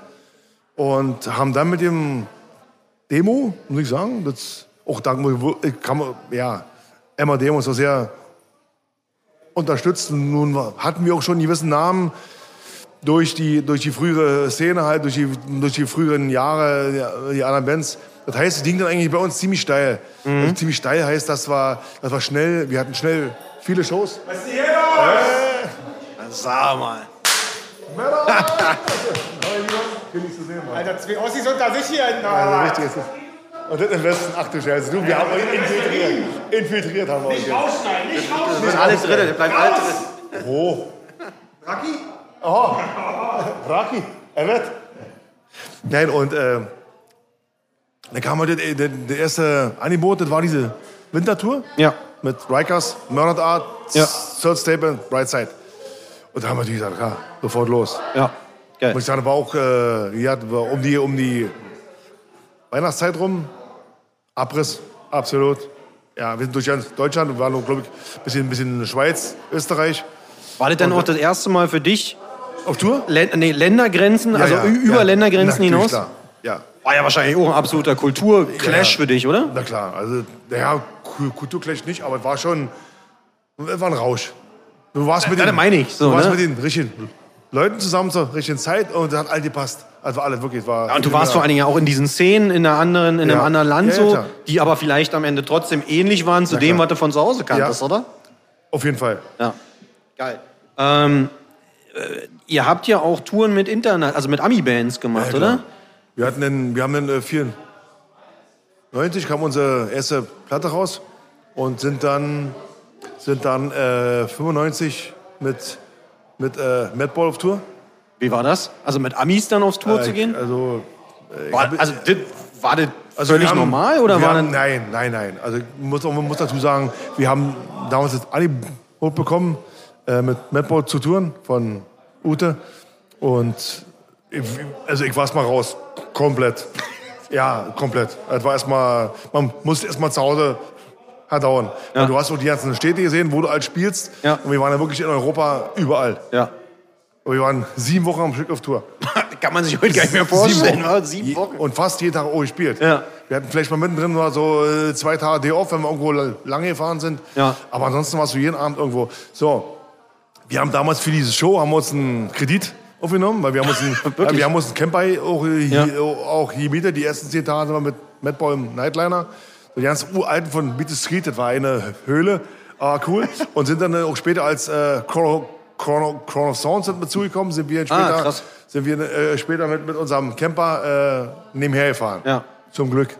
Und haben dann mit dem Demo, muss ich sagen, das auch dank, kann, man- ja, Emma Demo ist auch sehr unterstützt. Nun hatten wir auch schon einen gewissen Namen durch die, durch die frühere Szene halt, durch die, durch die früheren Jahre, die, die anderen Bands. Das heißt, es ging dann eigentlich bei uns ziemlich steil. Mhm. Also ziemlich steil heißt, das war, das war schnell, wir hatten schnell viele Shows. Sag mal. Alter, zwei Ossis unter sich hier. Also Na, richtig ist es. Und das im Westen, ach du Scheiße, du, wir haben euch infiltriert. Infiltriert haben wir euch jetzt. rausschneiden, nicht rausschneiden. Das ist alles drin, das bleibt alles drin. Oh. Raki? Raki, er wird. Nein, und äh, dann kam halt das erste Angebot, das war diese Wintertour Ja. mit Rikers, Murdered Art, Ja. Third Staple, Brightside. Und da haben wir die gesagt, ja, sofort los. Ja. Geil. Muss ich sagen, war auch äh, ja, war um, die, um die Weihnachtszeit rum. Abriss, absolut. Ja, wir sind durch ganz Deutschland und waren, glaube ich, ein bisschen, bisschen Schweiz, Österreich. War das dann auch das erste Mal für dich Auf Tour? Län nee, Ländergrenzen, Ja, also ja, über ja. Ländergrenzen hinaus? Klar. Ja, War ja wahrscheinlich auch ein absoluter Kulturclash für dich, oder? na klar. Also, naja, Ku- Kulturclash nicht, aber es war schon, war ein Rausch. Du warst mit Ja, den, meine ich, so, du warst ne? mit den richtigen Leuten zusammen zur richtigen Zeit und hat all gepasst. Also alles wirklich, war. Ja, und du warst vor allen Dingen ja auch in diesen Szenen in, einer anderen, in einem Ja. anderen Land Ja, so, die aber vielleicht am Ende trotzdem ähnlich waren zu dem, was du von zu Hause kanntest, oder? Auf jeden Fall. Ja. Geil. Ähm, äh, ihr habt ja auch Touren mit Internet, also mit Ami-Bands gemacht, oder? Wir hatten den, wir haben dann äh, 94 kam unsere erste Platte raus und sind dann sind dann äh, 95 mit mit äh, Madball auf Tour. Wie war das? Also mit Amis dann aufs Tour Äh, zu gehen? Also War, also das, war das Also völlig haben- normal oder war haben, Nein, nein, nein. Also muss, man muss dazu sagen, wir haben damals das Angebot bekommen, äh, mit Madball zu touren von Ute. Und ich, also ich war erst mal raus. Komplett. Ja, komplett. Es war erstmal, man musste erstmal zu Hause dauern. Ja. Du hast auch die ganzen Städte gesehen, wo du halt spielst. Ja. Und wir waren ja wirklich in Europa überall. Ja. Und wir waren sieben Wochen am Stück auf Tour. Kann man sich heute gar nicht mehr vorstellen. wa? Sieben Wochen. Und fast jeden Tag auch gespielt. Ja. Wir hatten vielleicht mal mittendrin mal so äh, zwei Tage Day off, wenn wir irgendwo lange gefahren sind. Ja. Aber ansonsten warst du jeden Abend irgendwo. So, wir haben damals für diese Show haben wir uns einen Kredit aufgenommen, weil wir haben uns einen, Wirklich? wir haben uns einen Camper auch, äh, Ja. hier, auch hier gemietet. Die ersten zehn Tage sind wir mit Madball im Nightliner. So die ganz uralten von Beat Street, das war eine Höhle, aber cool. Und sind dann äh, auch später als äh, Chrono, Chrono, Chrono Sound sind dazugekommen, sind wir später, Ah, krass. sind wir äh, später mit, mit unserem Camper äh, nebenher gefahren. Ja. Zum Glück.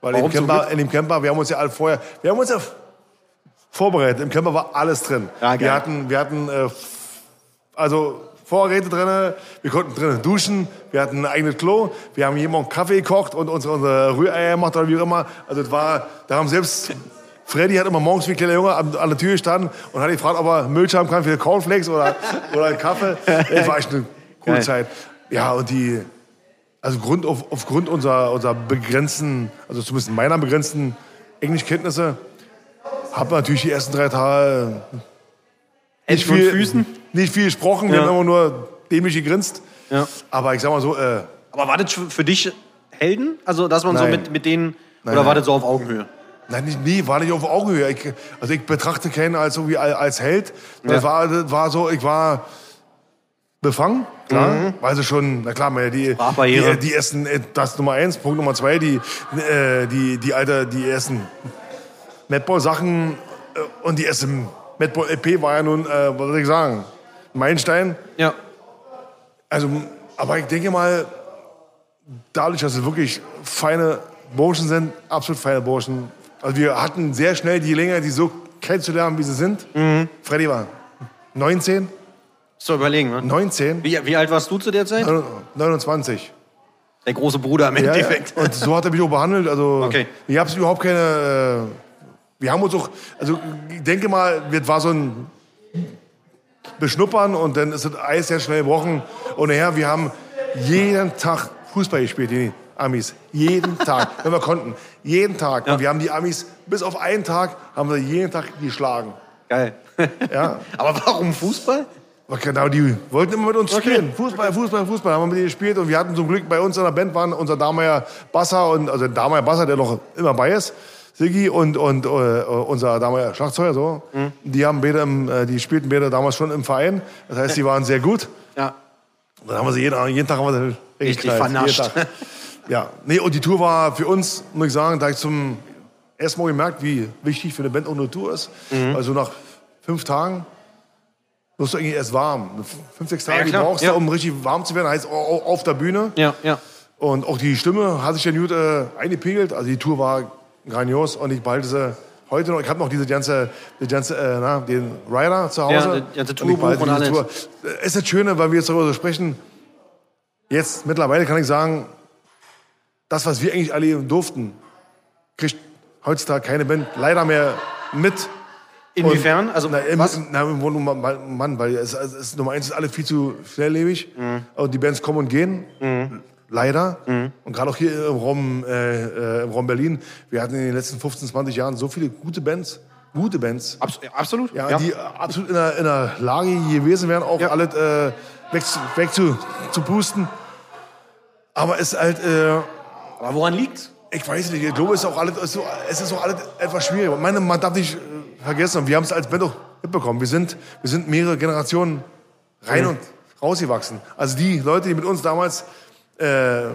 Weil Warum im Camper, in dem Camper, wir haben uns ja alle vorher, wir haben uns ja vorbereitet. Im Camper war alles drin. Ja, geil. wir hatten, wir hatten, äh, also Vorräte drin, wir konnten drinnen duschen, wir hatten ein eigenes Klo, wir haben jeden Morgen Kaffee gekocht und unsere, unsere Rühreier gemacht oder wie auch immer. Also es war, da haben selbst Freddy hat immer morgens wie ein kleiner Junge an, an der Tür gestanden und hat gefragt, ob er Milch haben kann für Cornflakes oder, oder Kaffee. Das war echt eine coole Geil. Zeit. Ja, und die, also Grund, auf, aufgrund unserer, unserer begrenzten, also zumindest meiner begrenzten Englischkenntnisse, habe natürlich die ersten drei Tage nicht viel, Füßen? Nicht viel gesprochen, wir Ja. haben immer nur dämlich gegrinst. Ja. Aber ich sag mal so, äh, Aber war das für dich Helden? Also, dass man so Nein. mit, mit denen. Nein, oder war nein. das so auf Augenhöhe? nein, nicht, nee, war nicht auf Augenhöhe. Ich, also ich betrachte keinen als, so wie als, Held. Das, Ja. war, das war so, ich war befangen, klar, weil sie schon, na klar, die, die, die ersten, äh, das Nummer eins, Punkt Nummer zwei, die, äh, die, die alte, die ersten Netball-Sachen äh, und die erste Netball-LP war ja nun, äh, was soll ich sagen, Meilenstein. Ja. Also, aber ich denke mal, dadurch, dass es wirklich feine Burschen sind, absolut feine Burschen. Also wir hatten sehr schnell die Länge, die so kennenzulernen, wie sie sind. Freddy war 19, So überlegen, ne? 19, Wie, wie alt warst du zu der Zeit? 29. Der große Bruder im Ja, ja. Endeffekt. Und so hat er mich auch behandelt. Also Okay. ich habe überhaupt keine. Äh, wir haben uns auch, also ich denke mal, es war so ein Beschnuppern und dann ist das Eis sehr schnell gebrochen. Und nachher, wir haben jeden Tag Fußball gespielt, die Amis. Jeden Tag, wenn wir konnten. Jeden Tag. Ja. Und wir haben die Amis bis auf einen Tag haben wir jeden Tag geschlagen. Geil. Ja. Aber warum Fußball? Genau, die wollten immer mit uns Okay. spielen. Fußball, Fußball, Fußball haben wir mit denen gespielt. Und wir hatten zum Glück bei uns in der Band waren unser damaliger Basser und also der damalige Basser, der noch immer bei ist, Siggi und, und äh, unser damaliger Schlagzeuger so. Mhm. Die haben beide, im, äh, die spielten beide damals schon im Verein. Das heißt, die waren sehr gut. Ja. Dann haben wir sie jeden, jeden Tag haben wir Richtig vernascht. Ja, nee, und die Tour war für uns, muss ich sagen, da ich zum ersten Mal gemerkt, wie wichtig für eine Band auch eine Tour ist. Mhm. Also nach fünf Tagen wirst du eigentlich erst warm. Fünf, sechs Tage Ja, die brauchst Ja. du, um richtig warm zu werden. Heißt au- au- auf der Bühne. Ja, ja. Und auch die Stimme hat sich dann gut äh, eingepegelt. Also die Tour war grandios und ich behalte sie heute noch. Ich habe noch diese ganze, die ganze äh, na, den Rider zu Hause. Ja, das ganze behalte und diese alles. Tour. Äh, Es ist das Schöne, weil wir jetzt darüber so sprechen. Jetzt mittlerweile kann ich sagen, das, was wir eigentlich alle durften, kriegt heutzutage keine Band leider mehr mit. Inwiefern? Und- Also, na, im, was? Na, im Grunde, Mann, weil es, es ist Nummer eins ist alle viel zu schnelllebig. Mhm. Und die Bands kommen und gehen. Leider. Und gerade auch hier im Raum, äh, äh, im Raum Berlin. Wir hatten in den letzten 15, 20 Jahren so viele gute Bands. Gute Bands. Abs absolut? Ja, die absolut in der, in der Lage gewesen wären, auch Ja. alle äh, weg, zu- weg zu, zu pusten. Aber es ist halt, äh, Aber woran liegt's? ich weiß nicht, ich glaube, es ist auch alles, es ist auch alles etwas schwierig. Meine, man darf nicht äh, vergessen, wir haben es als Band auch mitbekommen, wir sind, wir sind mehrere Generationen rein und rausgewachsen. Also die Leute, die mit uns damals äh,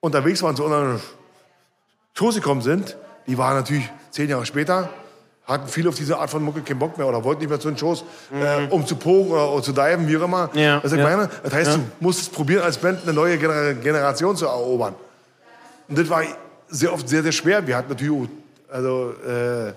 unterwegs waren, zu unseren Shows gekommen sind, die waren natürlich zehn Jahre später, hatten viele auf diese Art von Mucke keinen Bock mehr oder wollten nicht mehr zu den Shows, äh, um zu pogen oder, oder zu diven, wie auch immer. Ja, Was ich ja. meine? Das heißt, du musst es probieren, als Band eine neue Gener Generation zu erobern. Und das war sehr oft sehr, sehr schwer. Wir hatten natürlich also, äh,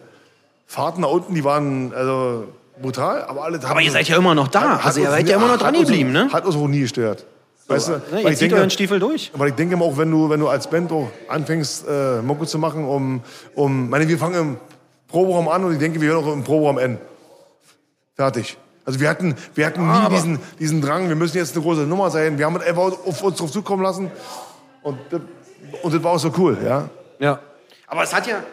Fahrten nach unten, die waren also brutal, aber alle Aber ihr seid ja immer noch da. Also, ihr seid ja immer noch dran geblieben, ne? Hat uns auch nie gestört. Weißt du? Ne, Weil ich denke- euren Stiefel durch. aber ich denke auch, wenn du, wenn du als Band auch anfängst, äh, Mucke zu machen, um, um, meine, wir fangen im Proberaum an und ich denke, wir hören auch im Proberaum enden. Fertig. Also wir hatten, wir hatten nie diesen, diesen Drang, wir müssen jetzt eine große Nummer sein. Wir haben einfach auf uns drauf zukommen lassen und das, und das war auch so cool, ja. Ja. Aber es hat ja.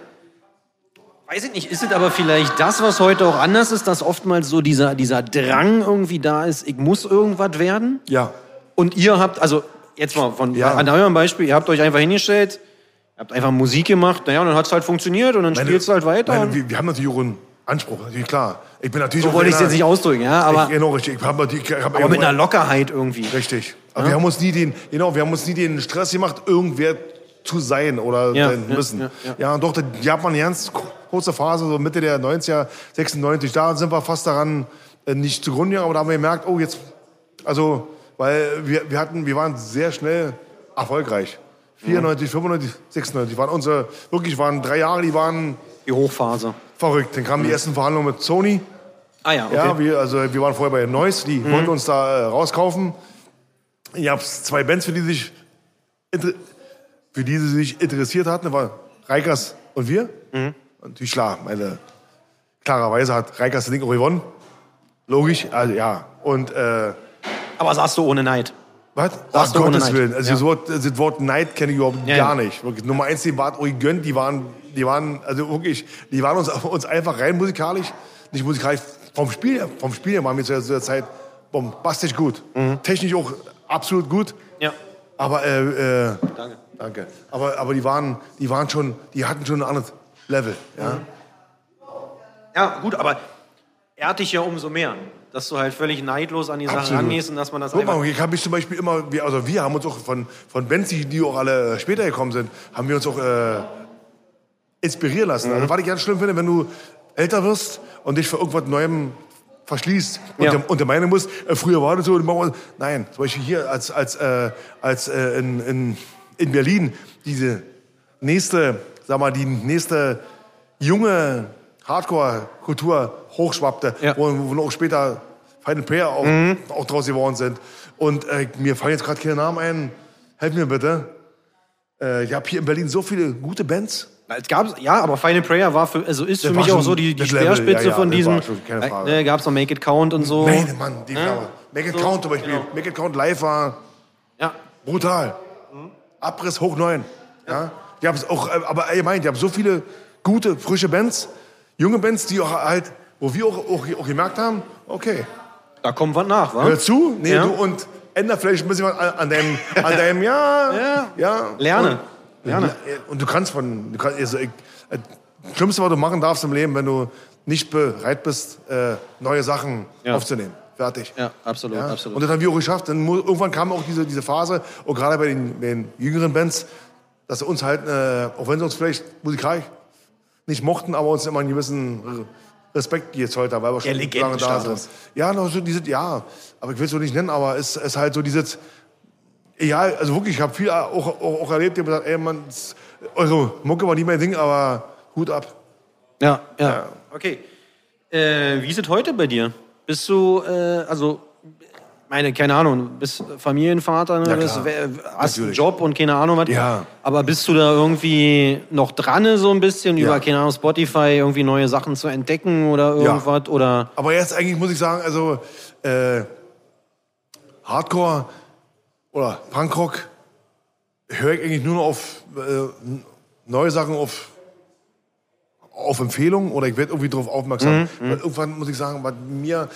Weiß ich nicht, ist es aber vielleicht das, was heute auch anders ist, dass oftmals so dieser, dieser Drang irgendwie da ist, ich muss irgendwas werden? Ja. Und ihr habt, also jetzt mal von Ja. an eurem Beispiel, ihr habt euch einfach hingestellt, ihr habt einfach Musik gemacht, naja, und dann hat es halt funktioniert und dann Meine- spielst du halt weiter. Meine, wir, wir haben natürlich auch einen Anspruch, natürlich klar. Ich bin natürlich so wollte ich es jetzt nicht ausdrücken, ja, aber, ich, genau, richtig. Ich hab, ich hab aber mit einer Lockerheit irgendwie. Richtig. Aber wir haben uns nie den, genau, wir haben uns nie den Stress gemacht, irgendwer zu sein oder Ja, sein ja, müssen. ja, Ja, ja. doch, die hat man eine ganz kurze Phase, so Mitte der 90er, 96, da sind wir fast daran äh, nicht zugrunde gegangen, aber da haben wir gemerkt, oh, jetzt, also, weil wir, wir hatten, wir waren sehr schnell erfolgreich. 94, 95, 96 waren unsere, wirklich waren drei Jahre, die waren Die Hochphase. verrückt. Dann kamen die ersten Verhandlungen mit Sony. Ah ja, okay. Ja, wir, also wir waren vorher bei Neuss, die wollten uns da äh, rauskaufen. Ich habe zwei Bands, für die sich für die sie sich interessiert hatten, das war Reikers und wir. Und natürlich klar, meine klarerweise hat Reikers das Ding auch gewonnen. Logisch, also ja. Und äh, aber sagst du ohne Neid. was? Sagst Ach, du ohne Gottes Neid. Willen. Also Ja. das, Wort, das Wort Neid kenne ich überhaupt Ja, gar nicht. Wirklich. Nummer eins, die waren auch gegönnt, die waren, die waren, also wirklich, die waren uns, uns einfach rein musikalisch, nicht musikalisch, vom Spiel, her- vom Spiel her waren wir zu der, zu der Zeit bombastisch gut. Mhm. Technisch auch absolut gut. Ja. Aber, äh, äh, Danke. danke. Aber, aber die waren, die waren schon, die hatten schon ein anderes Level. Ja? Ja, gut, aber ehrt dich ja umso mehr, dass du halt völlig neidlos an die Sache Absolut. rangehst und dass man das Guck mal, ich habe mich zum Beispiel immer, wir, also wir haben uns auch von, von Bands, die, auch alle später gekommen sind, haben wir uns auch äh, inspirieren lassen. Mhm. Also was ich ganz schlimm finde, wenn du älter wirst und dich für irgendwas Neuem verschließt und, Ja. der, und der Meinung musst, äh, früher war das so, und nein, zum Beispiel hier als, als, äh, als äh, in, in, in Berlin diese nächste, sag mal, die nächste junge Hardcore-Kultur hochschwappte, Ja. wo, wo auch später Final Prayer auch, auch draus geworden sind. Und äh, mir fallen jetzt gerade keine Namen ein. Helf mir bitte. Äh, ich habe hier in Berlin so viele gute Bands. Es gab, ja, aber Final Prayer war für, also ist Das für mich auch so die, die Speerspitze ja, ja, von diesem. Frage. Äh, gab's noch Make It Count und so. Meine Mann, die Flower. Make It So, Count zum Beispiel. genau. Make It Count live war Ja. brutal. Abriss hoch neun. Ja. Die haben auch, äh, aber allgemein, die haben so viele gute, frische Bands, junge Bands, die auch halt, wo wir auch, auch, auch gemerkt haben, okay, Da kommt was nach, wa? hör zu, nee, Ja. du und änder vielleicht ein bisschen was an, an deinem, an deinem, ja, Ja. ja. Lerne. Und, Lerne. Und du kannst von, du kannst, also, ich, das Schlimmste, was du machen darfst im Leben, wenn du nicht bereit bist, äh, neue Sachen Ja. aufzunehmen. Fertig. Ja, absolut, Ja? absolut. Und das haben wir auch geschafft. Dann mu- irgendwann kam auch diese, diese Phase, und gerade bei den, den jüngeren Bands, dass sie uns halt, äh, auch wenn sie uns vielleicht musikalisch nicht mochten, aber uns immer einen gewissen Respekt jetzt heute, weil wir schon lange da sind. Ja, noch so diese, ja, aber ich will es so nicht nennen, aber es ist halt so dieses, ja, also wirklich, ich habe viel auch, auch, auch erlebt, die haben gesagt, ey, man, eure Mucke war nie mein Ding, aber Hut ab. Ja, ja. Ja. Okay. Äh, wie ist es heute bei dir? Bist du, äh, also, meine, keine Ahnung, bist Familienvater, ne? Ja, bist, hast einen. Job und keine Ahnung was. Ja. Aber bist du da irgendwie noch dran, so ein bisschen, Ja. über, keine Ahnung, Spotify irgendwie neue Sachen zu entdecken oder irgendwas? Oder? Aber jetzt eigentlich muss ich sagen, also äh, Hardcore oder Punkrock höre ich eigentlich nur noch auf äh, neue Sachen auf auf Empfehlung oder ich werde irgendwie darauf aufmerksam. Weil irgendwann muss ich sagen, bei mir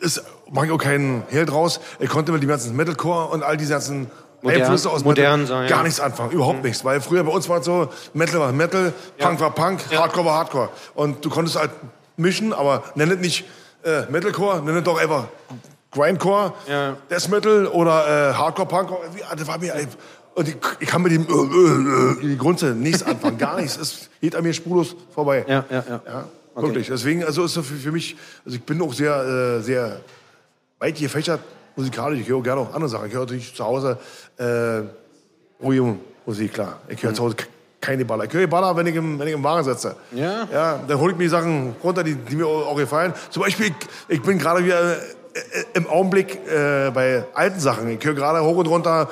ist, mache ich auch keinen Hehl draus. Ich konnte mit dem ganzen Metalcore und all diese ganzen Modern- Einflüsse aus modern Metal sein, gar ja. nichts anfangen. Überhaupt nichts. Weil früher bei uns war es so, Metal war Metal, Punk war Punk, Hardcore war Hardcore. Und du konntest halt mischen, aber nenn es nicht äh, Metalcore, nenn es doch einfach Grindcore, Ja. Death Metal oder äh, Hardcore Punk. Wie- Das war mir einfach- und ich, ich kann mit dem äh, äh, äh, die Grunde nichts anfangen, gar nichts. Es geht an mir spurlos vorbei. Ja, ja, ja. Ja, wirklich. Deswegen, also ist das für, für mich, also ich bin auch sehr, äh, sehr weit gefächert musikalisch. Ich höre gerne auch andere Sachen. Ich höre natürlich zu Hause äh, ruhige Musik, klar. Ich höre zu Hause keine Baller. Ich höre Baller, wenn ich im, wenn ich im Wagen sitze. Ja. Ja, dann hole ich mir die Sachen runter, die, die mir auch gefallen. Zum Beispiel, ich, ich bin gerade wieder äh, äh, im Augenblick äh, bei alten Sachen. Ich höre gerade hoch und runter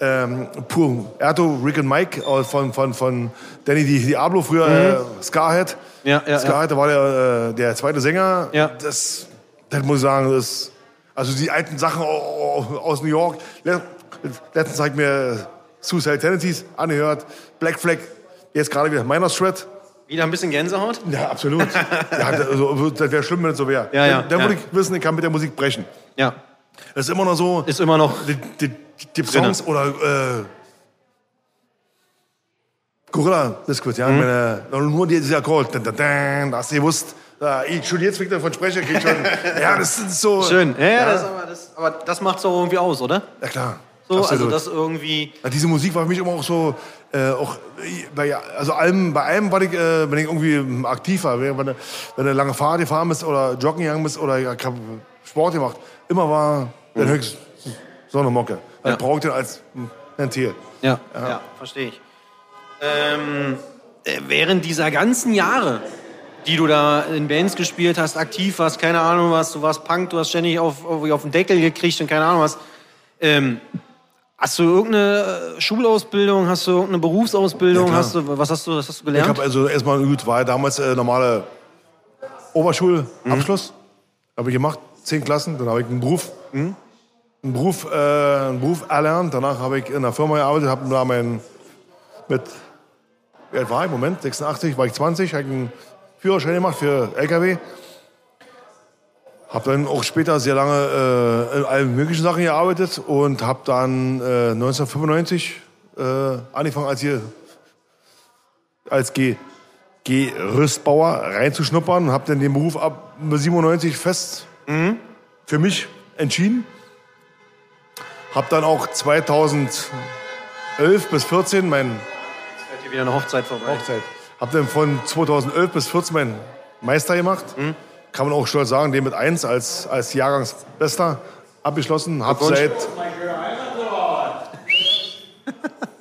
ähm, Puerto Rick and Mike äh, von, von, von Danny Di- Diablo, früher äh, Scarhead. Mhm. Ja, ja, Scarhead, da war der, äh, der zweite Sänger. Ja. Das, das muss ich sagen, das, also die alten Sachen au- au- aus New York. Le- Letztens habe ich mir Suicide Tendencies angehört, Black Flag, jetzt gerade wieder Minor Threat. Wieder ein bisschen Gänsehaut? Ja, absolut. ja, also, das wäre schlimm, wenn es so wäre. Ja, ja, Dann, dann ja. würde ich wissen, ich kann mit der Musik brechen. Ja. Das ist immer noch so. Ist immer noch. die, die, die Songs oder äh, Gorilla Discord, ja, Mhm. meine, nur dieser Akkord, da hast du gewusst, ja, ich schon jetzt, wenn ich davon spreche, krieg ich schon, ja, das ist so. Schön. Ja, Ja, Das, aber das, aber das macht's doch irgendwie aus, oder? ja klar. So, also das irgendwie. Ja, diese Musik war für mich immer auch so, äh, auch bei, also allem, bei allem war ich, äh, wenn ich irgendwie aktiv war, wenn, wenn, du, wenn du lange Fahrt gefahren bist oder joggen gegangen bist oder ich hab Sport gemacht, immer war der höchst so eine Mocke. Mhm. Ich Ja. brauchte den als hm, Ventil. Ja, ja. verstehe ich. Ähm, äh, während dieser ganzen Jahre, die du da in Bands gespielt hast, aktiv warst, keine Ahnung was, du warst Punk, du hast ständig auf, auf, auf den Deckel gekriegt und keine Ahnung was. Ähm, hast du irgendeine äh, Schulausbildung, hast du irgendeine Berufsausbildung, Ja, hast du, was hast du, was hast du Ich gelernt? habe also erstmal gut, war ja damals äh, normale Oberschulabschluss. Habe ich gemacht, zehn Klassen, dann habe ich einen Beruf, einen Beruf, äh, einen Beruf erlernt. Danach habe ich in einer Firma gearbeitet, habe da mein, mit, wie alt war ich? Moment, 86, war ich 20, habe ich einen Führerschein gemacht für LKW. Habe dann auch später sehr lange äh, in allen möglichen Sachen gearbeitet und habe dann äh, 1995 äh, angefangen als hier als G Gerüstbauer reinzuschnuppern und habe dann den Beruf ab 97 fest für mich entschieden. Habe dann auch 2011 bis 14 mein wieder eine Hochzeit vorbei. Hochzeit. Habe dann von 2011 bis 14 meinen Meister gemacht. Kann man auch stolz sagen, den mit 1 als, als Jahrgangsbester abgeschlossen. Hab seit,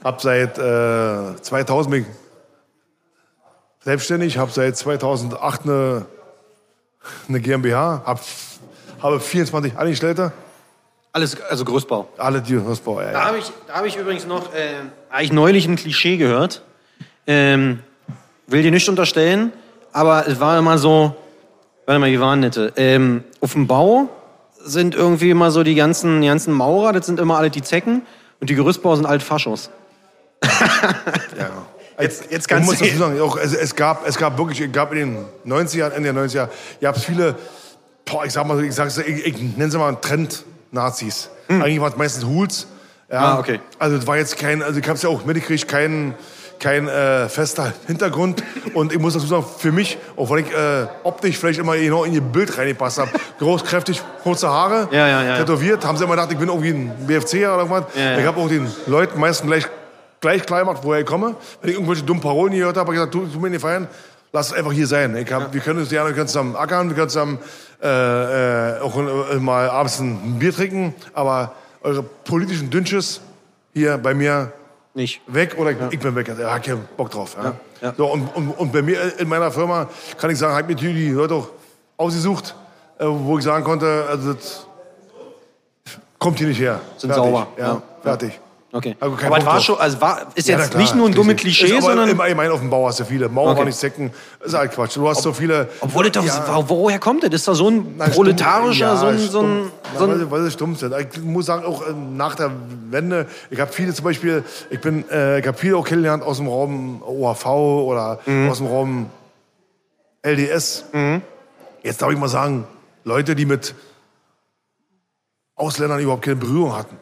hab seit äh, 2000 bin ich selbstständig, habe seit 2008 eine, eine GmbH, hab, habe 24 Angestellte, Alles, also Gerüstbau. alle die Hausbau. Ja, Da ja. habe ich, da hab ich übrigens noch, äh, hab ich neulich ein Klischee gehört. Ähm, will dir nicht unterstellen, aber es war immer so, warte mal, wie waren nette? Ähm, auf dem Bau sind irgendwie immer so die ganzen, die ganzen Maurer, das sind immer alle die Zecken und die Gerüstbauer sind Altfaschos. Ja. Jetzt- jetzt Ich kannst muss du- dazu sagen, auch, es, es, gab, es gab wirklich, es gab in den 90ern, Ende der 90er, ihr habt viele, boah, ich sag mal, ich, sag's, ich, ich nenne sie mal Trend-Nazis. Eigentlich waren es meistens Hools. Ja, Hm. Ah, okay. Also es war jetzt kein, also ich hab's ja auch mitgekriegt, kein, kein äh, fester Hintergrund. Und ich muss dazu sagen, für mich, auch wenn ich äh, optisch vielleicht immer genau in ihr Bild reingepasst habe, groß, kräftig, kurze Haare, Ja, ja, ja. tätowiert, haben sie immer gedacht, ich bin irgendwie ein BFCer oder irgendwas. Ich habe auch den Leuten meistens gleich, gleich klar gemacht, woher ich komme. Wenn ich irgendwelche dummen Parolen gehört habe, habe ich gesagt, du, tu mir nicht feiern, lass es einfach hier sein. Hab, Wir können uns gerne wir können zusammen ackern, wir können zusammen äh, äh, auch äh, mal abends ein Bier trinken, aber eure politischen Dünnsches hier bei mir Nicht. weg oder ich bin weg. Ja, ich hab Bock drauf. Ja. ja. So, und, und, und bei mir in meiner Firma kann ich sagen, ich mir die Leute auch ausgesucht, äh, wo ich sagen konnte, also das kommt hier nicht her. Sind sauber, Ja, ja. fertig. Okay. Also aber es Bock war schon, also war, ist Ja, jetzt klar, nicht nur ein dumme richtig. Klischee, ist sondern. Im Allgemeinen auf dem Bau hast du viele. Mauer Okay. war nicht Säcken. Ist halt Quatsch. Du hast so viele. Obwohl das doch, Ja. woher kommt das? Ist da so ein Na, proletarischer, stumm- so ein, ja, so ein, so ein weil, weil sie stumm sind. Ich muss sagen, auch ähm, nach der Wende, ich habe viele zum Beispiel, ich bin, äh, ich habe viele auch kennengelernt aus dem Raum OAV oder Mhm. aus dem Raum LDS. Jetzt darf ich mal sagen, Leute, die mit Ausländern überhaupt keine Berührung hatten.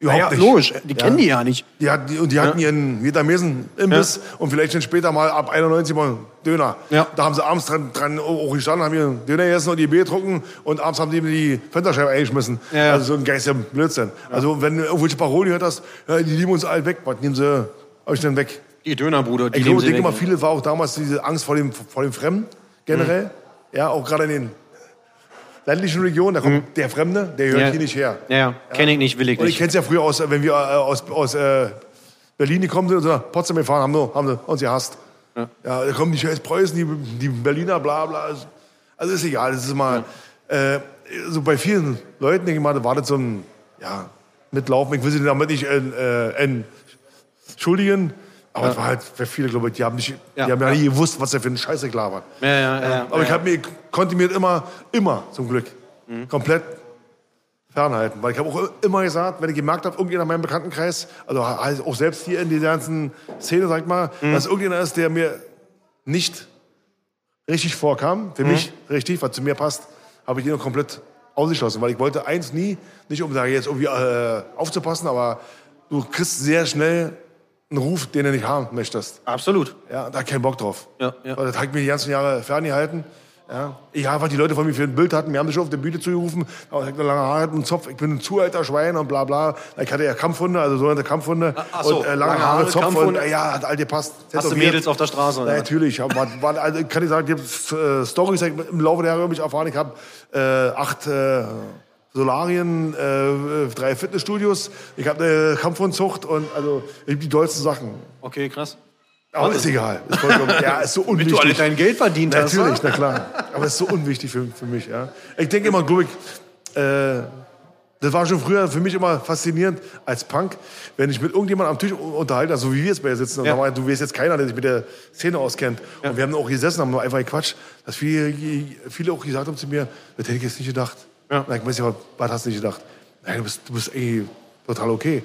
Überhaupt ja, nicht. logisch, die kennen die ja nicht. Die hatten, die, und die hatten ihren Vietnamesen-Imbiss und vielleicht dann später mal ab 91 mal Döner. Da haben sie abends dran, dran auch gestanden, haben ihren Döner gegessen und ihr Bier getrunken und abends haben die die Fensterscheibe eingeschmissen. Also so ein geistiger Blödsinn. Also wenn du irgendwelche Parolen hört hast, die lieben uns alle weg, was nehmen sie euch denn weg? Die Dönerbruder, die Ich glaube, denke weg. mal, viele war auch damals diese Angst vor dem, vor dem Fremden generell. Ja, auch gerade in den ländlichen Regionen, da kommt der Fremde, der gehört Ja. hier nicht her. Ja, ja. kenne ich nicht, will ich Und ich nicht. kenne es ja früher aus, wenn wir äh, aus, aus äh, Berlin gekommen sind und so nach Potsdam gefahren haben, haben sie uns gehasst. Ja. da kommen die scheiß Preußen, die, die Berliner, bla bla. Also ist egal, das ist mal, äh, so bei vielen Leuten, denke ich mal, da war das so ein, ja, mitlaufen. Ich will sie damit nicht äh, äh, entschuldigen, aber es war halt für viele, glaube ich, die haben, nicht, Ja. die haben ja, nie gewusst, was der für ein Scheiße klar war. Ja, ja, ja. Aber ich, hab mir, konnte mir immer, immer zum Glück, komplett fernhalten. Weil ich habe auch immer gesagt, wenn ich gemerkt habe, irgendjemand in meinem Bekanntenkreis, also halt auch selbst hier in dieser ganzen Szene, sag ich mal, dass irgendjemand ist, der mir nicht richtig vorkam, für mich richtig, was zu mir passt, habe ich den noch komplett ausgeschlossen, weil ich wollte eins nie, nicht um da jetzt irgendwie äh, aufzupassen, aber du kriegst sehr schnell einen Ruf, den du nicht haben möchtest. Absolut. Ja, da ich keinen Bock drauf. Ja, ja. Das hat mir die ganzen Jahre ferngehalten. Ja. Ich habe, was die Leute von mir für ein Bild hatten, mir haben sich schon auf der Bühne zugerufen, aber ich habe lange Haare und einen Zopf, ich bin ein zu alter Schwein und bla bla. Ich hatte ja Kampfhunde, also sogenannte Kampfhunde. ach so, und äh, lange, lange Haare, Zopf und Kampfhunde. äh, ja, hat all gepasst. Hast du. Mädels auf der Straße? Oder? natürlich. Hab, war, war, also, kann ich sagen, ich habe äh, Storys im Laufe der Jahre mich erfahren. Ich habe äh, acht äh, Solarien, äh, drei Fitnessstudios, ich habe eine Kampfhundzucht und also die dollsten Sachen. Okay, krass. Aber ist egal. Ist vollkommen, ja, ist so Damit unwichtig. du alle dein Geld verdient hast. Natürlich, na klar. Aber es ist so unwichtig für, für mich. Ja. Ich denke immer, glaube ich, äh, das war schon früher für mich immer faszinierend als Punk, wenn ich mit irgendjemandem am Tisch unterhalte, also wie wir jetzt bei dir sitzen, und Ja. du weißt jetzt keiner, der sich mit der Szene auskennt. Und wir haben auch gesessen, haben nur einfach gequatscht, dass viele, viele auch gesagt haben zu mir, das hätte ich jetzt nicht gedacht. Ja. Ich weiß ja, was hast du nicht gedacht? Nein, du bist, du bist ey, total okay.